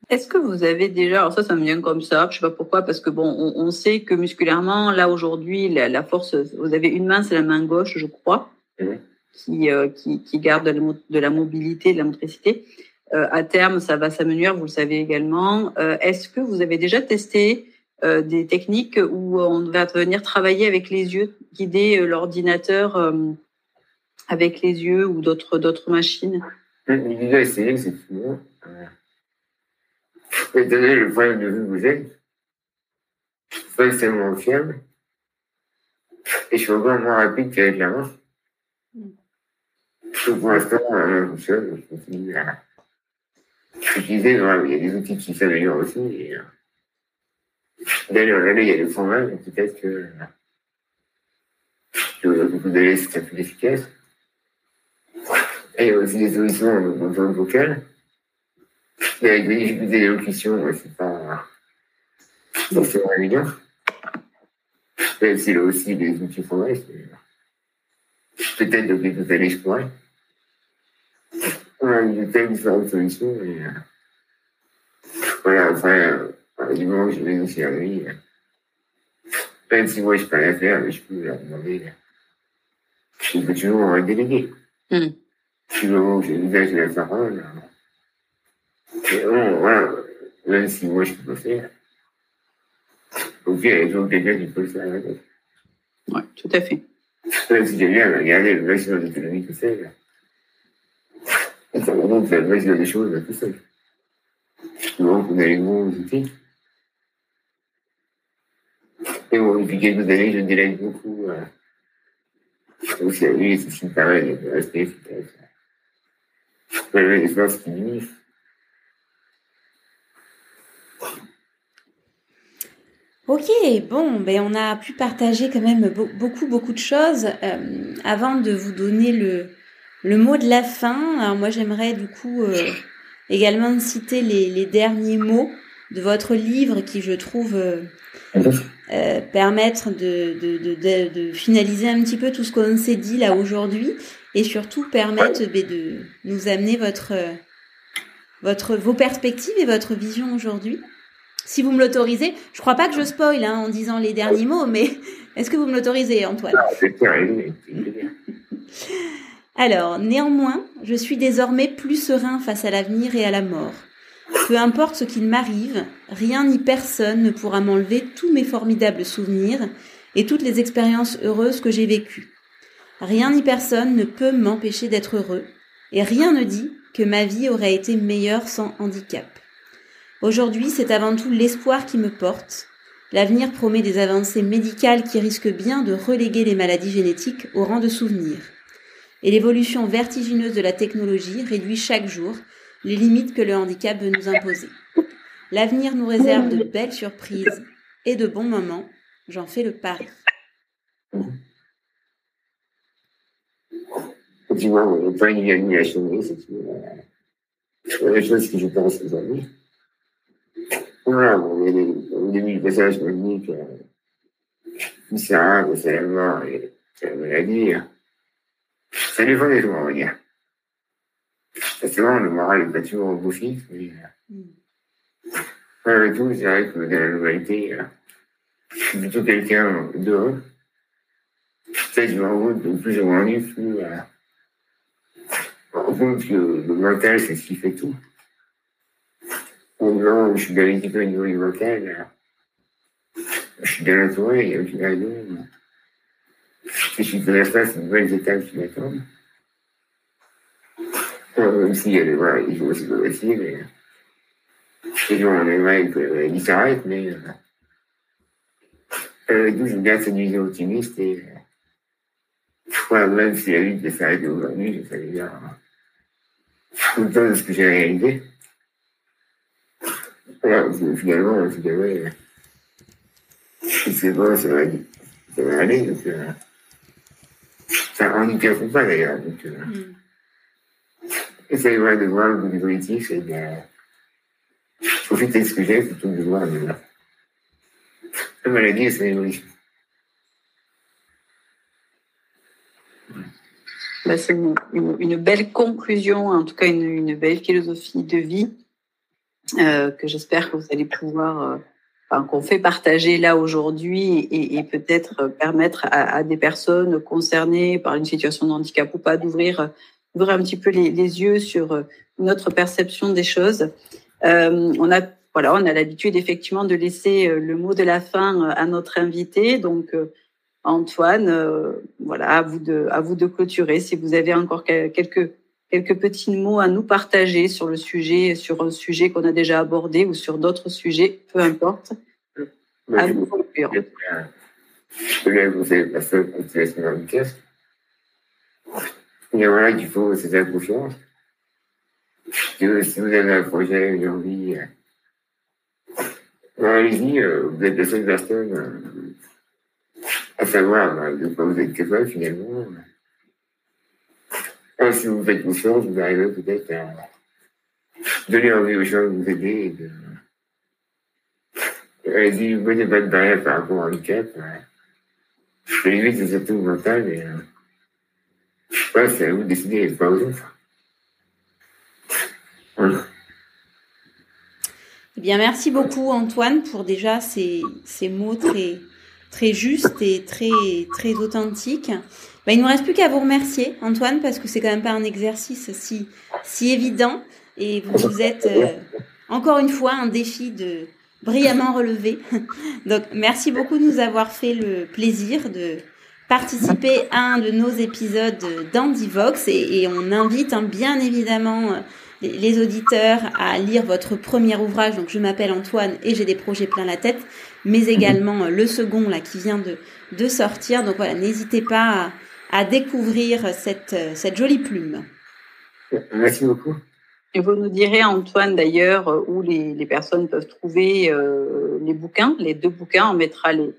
Est-ce que vous avez déjà, alors ça, ça me vient comme ça, je sais pas pourquoi, parce que bon, on, on sait que musculairement, là aujourd'hui, la, la, force, vous avez une main, c'est la main gauche, je crois, mmh. qui, euh, qui, qui garde de la, de la, mobilité, de la motricité. Euh, à terme, ça va s'amenuire, vous le savez également. Euh, Est-ce que vous avez déjà testé des techniques où on va venir travailler avec les yeux, guider euh, l'ordinateur euh, avec les yeux ou d'autres d'autres machines. J'ai déjà essayé, effectivement. Étant donné le problème de vue que vous êtes, pas extrêmement fiable, et je suis encore moins rapide qu'avec la main. Donc pour l'instant, la je continue à il y a des outils qui s'améliorent aussi, et, Là, il y a le format, donc peut-être que, beaucoup de c'est plus efficace. Et il y a aussi des solutions dans zone vocale. Mais avec des difficultés d'élocution, c'est pas forcément évident. Même s'il y a aussi des outils formels, peut-être depuis l'année, je pourrais. On a eu de différentes solutions, et euh, voilà, enfin, du moment que je vais aussi à lui, Même si moi je peux rien faire, je peux leur demander. Je peux toujours déléguer. Hmm. Si le moment où de la parole, c'est bon, voilà, même si moi je peux pas faire. Ok, il y a toujours quelqu'un qui peut le faire. Oui, tout à fait. Même si quelqu'un regardez le maximum d'économie tout seul. Ça me montre le maximum des choses tout seul. Donc, on a les bons outils. Bon, depuis quelques années, je délègue beaucoup. Euh, aussi à lui, c'est ce qui me permet de rester efficace. J'avais des forces qui diminuent. Ok, bon, ben on a pu partager quand même beaucoup, beaucoup de choses. Euh, avant de vous donner le, le mot de la fin, alors moi j'aimerais du coup euh, également citer les, les, derniers mots de votre livre qui je trouve euh, euh permettre de, de, de, de, finaliser un petit peu tout ce qu'on s'est dit là aujourd'hui et surtout permettre ben, de nous amener votre, votre, vos perspectives et votre vision aujourd'hui. Si vous me l'autorisez, je crois pas que je spoil hein, en disant les derniers mots, mais est-ce que vous me l'autorisez, Antoine? Alors, néanmoins, je suis désormais plus serein face à l'avenir et à la mort. Peu importe ce qu'il m'arrive, rien ni personne ne pourra m'enlever tous mes formidables souvenirs et toutes les expériences heureuses que j'ai vécues. Rien ni personne ne peut m'empêcher d'être heureux, et rien ne dit que ma vie aurait été meilleure sans handicap. Aujourd'hui, c'est avant tout l'espoir qui me porte. L'avenir promet des avancées médicales qui risquent bien de reléguer les maladies génétiques au rang de souvenirs. Et l'évolution vertigineuse de la technologie réduit chaque jour les limites que le handicap veut nous imposer. L'avenir nous réserve de belles surprises et de bons moments. J'en fais le pari. pas une c'est la chose que je pense aujourd'hui. Voilà, au début du passage, je me dis que c'est ça, c'est la mort et c'est la maladie. Ça dépend des jours, on va dire. Forcément, le moral n'est pas toujours au fixe, mais malgré tout, c'est vrai que dans la globalité, je suis plutôt quelqu'un d'heureux. Peut-être je me rends compte que plus je m'ennuie, plus euh, je me rends compte que le mental, c'est ce qui fait tout. Non, je suis dans l'équipe au niveau local. Je suis bien entouré, il y a aucune raison. Je suis dans l'espace, une bonne étape qui m'attendent. Même s'il y a des voilà, il faut aussi aussi, mais. Gens en aimerait qu'ils s'arrêtent, mais. Euh, d'où je garde cette vision optimiste et. Je crois même si la vie devait s'arrêter aujourd'hui, je savais bien. Autant de ce que j'ai réalisé. Voilà, finalement, je dirais, c'est bon, ça va, ça va aller. Donc, euh, ça pas d'ailleurs. Donc, euh. Essaye de voir le politique et de profiter de ce que j'ai plutôt de de, la maladie et son évolution. Bah, c'est une, une, une, belle conclusion, en tout cas une, belle philosophie de vie euh, que j'espère que vous allez pouvoir, euh, qu'on fait partager là aujourd'hui et, et peut-être permettre à, à, des personnes concernées par une situation de handicap ou pas d'ouvrir ouvrir un petit peu les, les, yeux sur notre perception des choses. Euh, on a voilà, on a l'habitude effectivement de laisser euh, le mot de la fin à notre invité. Donc Antoine, voilà, à vous de à vous de clôturer si vous avez encore quelques quelques petits mots à nous partager sur le sujet, sur un sujet qu'on a déjà abordé ou sur d'autres sujets, peu importe. à vous conclure. Je voulais vous continuation caisse. Et voilà qu'il faut c'est la confiance. Que si vous avez un projet, une envie, euh, allez-y, euh, vous êtes la seule personne euh, à savoir bah, de quoi vous êtes capable finalement si vous faites confiance, vous arrivez peut-être à donner envie aux gens de vous aider et de. Allez-y, vous n'avez pas de barrière par rapport au handicap. Limite, c'est surtout mental, mais. Ouais, c'est à vous de décider et pas aux autres. Voilà. Eh bien, merci beaucoup Antoine pour déjà ces, ces mots très, très juste et très très authentique. Bah, il nous reste plus qu'à vous remercier, Antoine, parce que c'est quand même pas un exercice si si évident et vous vous êtes euh, encore une fois un défi de brillamment relevé. Donc merci beaucoup de nous avoir fait le plaisir de participer à un de nos épisodes d'Andivox et, et on invite hein, bien évidemment les auditeurs à lire votre premier ouvrage. Donc je m'appelle Antoine et j'ai des projets plein la tête, mais également le second là qui vient de de sortir. Donc voilà, n'hésitez pas à, à découvrir cette, cette jolie plume. Merci beaucoup. Et vous nous direz, Antoine, d'ailleurs, où les, les, personnes peuvent trouver euh, les bouquins, les deux bouquins. On mettra, les,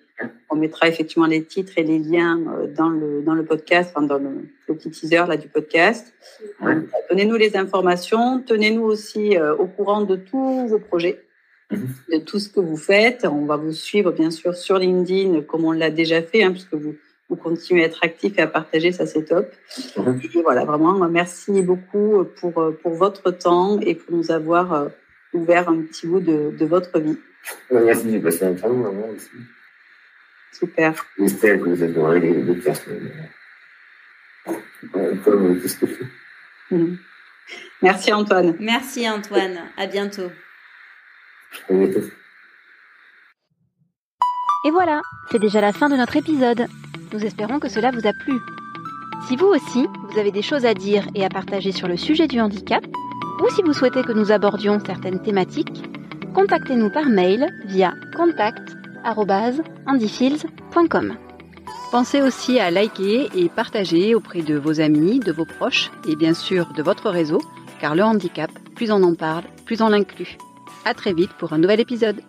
on mettra effectivement les titres et les liens euh, dans le, dans le podcast, enfin dans le, le petit teaser là, du podcast. Ouais. Donnez-nous les informations. Tenez-nous aussi euh, au courant de tous vos projets, mm -hmm. de tout ce que vous faites. On va vous suivre, bien sûr, sur LinkedIn, comme on l'a déjà fait, hein, puisque vous, vous continuez à être actif et à partager, ça c'est top. Mmh. Et voilà, vraiment, merci beaucoup pour, pour votre temps et pour nous avoir euh, ouvert un petit bout de, de votre vie. Merci, un temps aussi. Super. J'espère que vous adorez les, les personnes comme tout ce que je fais. Mmh. Merci Antoine. Merci Antoine. À bientôt. À bientôt. Et voilà, c'est déjà la fin de notre épisode. Nous espérons que cela vous a plu. Si vous aussi, vous avez des choses à dire et à partager sur le sujet du handicap, ou si vous souhaitez que nous abordions certaines thématiques, contactez-nous par mail via contact@andyfields.com. Pensez aussi à liker et partager auprès de vos amis, de vos proches et bien sûr de votre réseau, car le handicap, plus on en parle, plus on l'inclut. À très vite pour un nouvel épisode.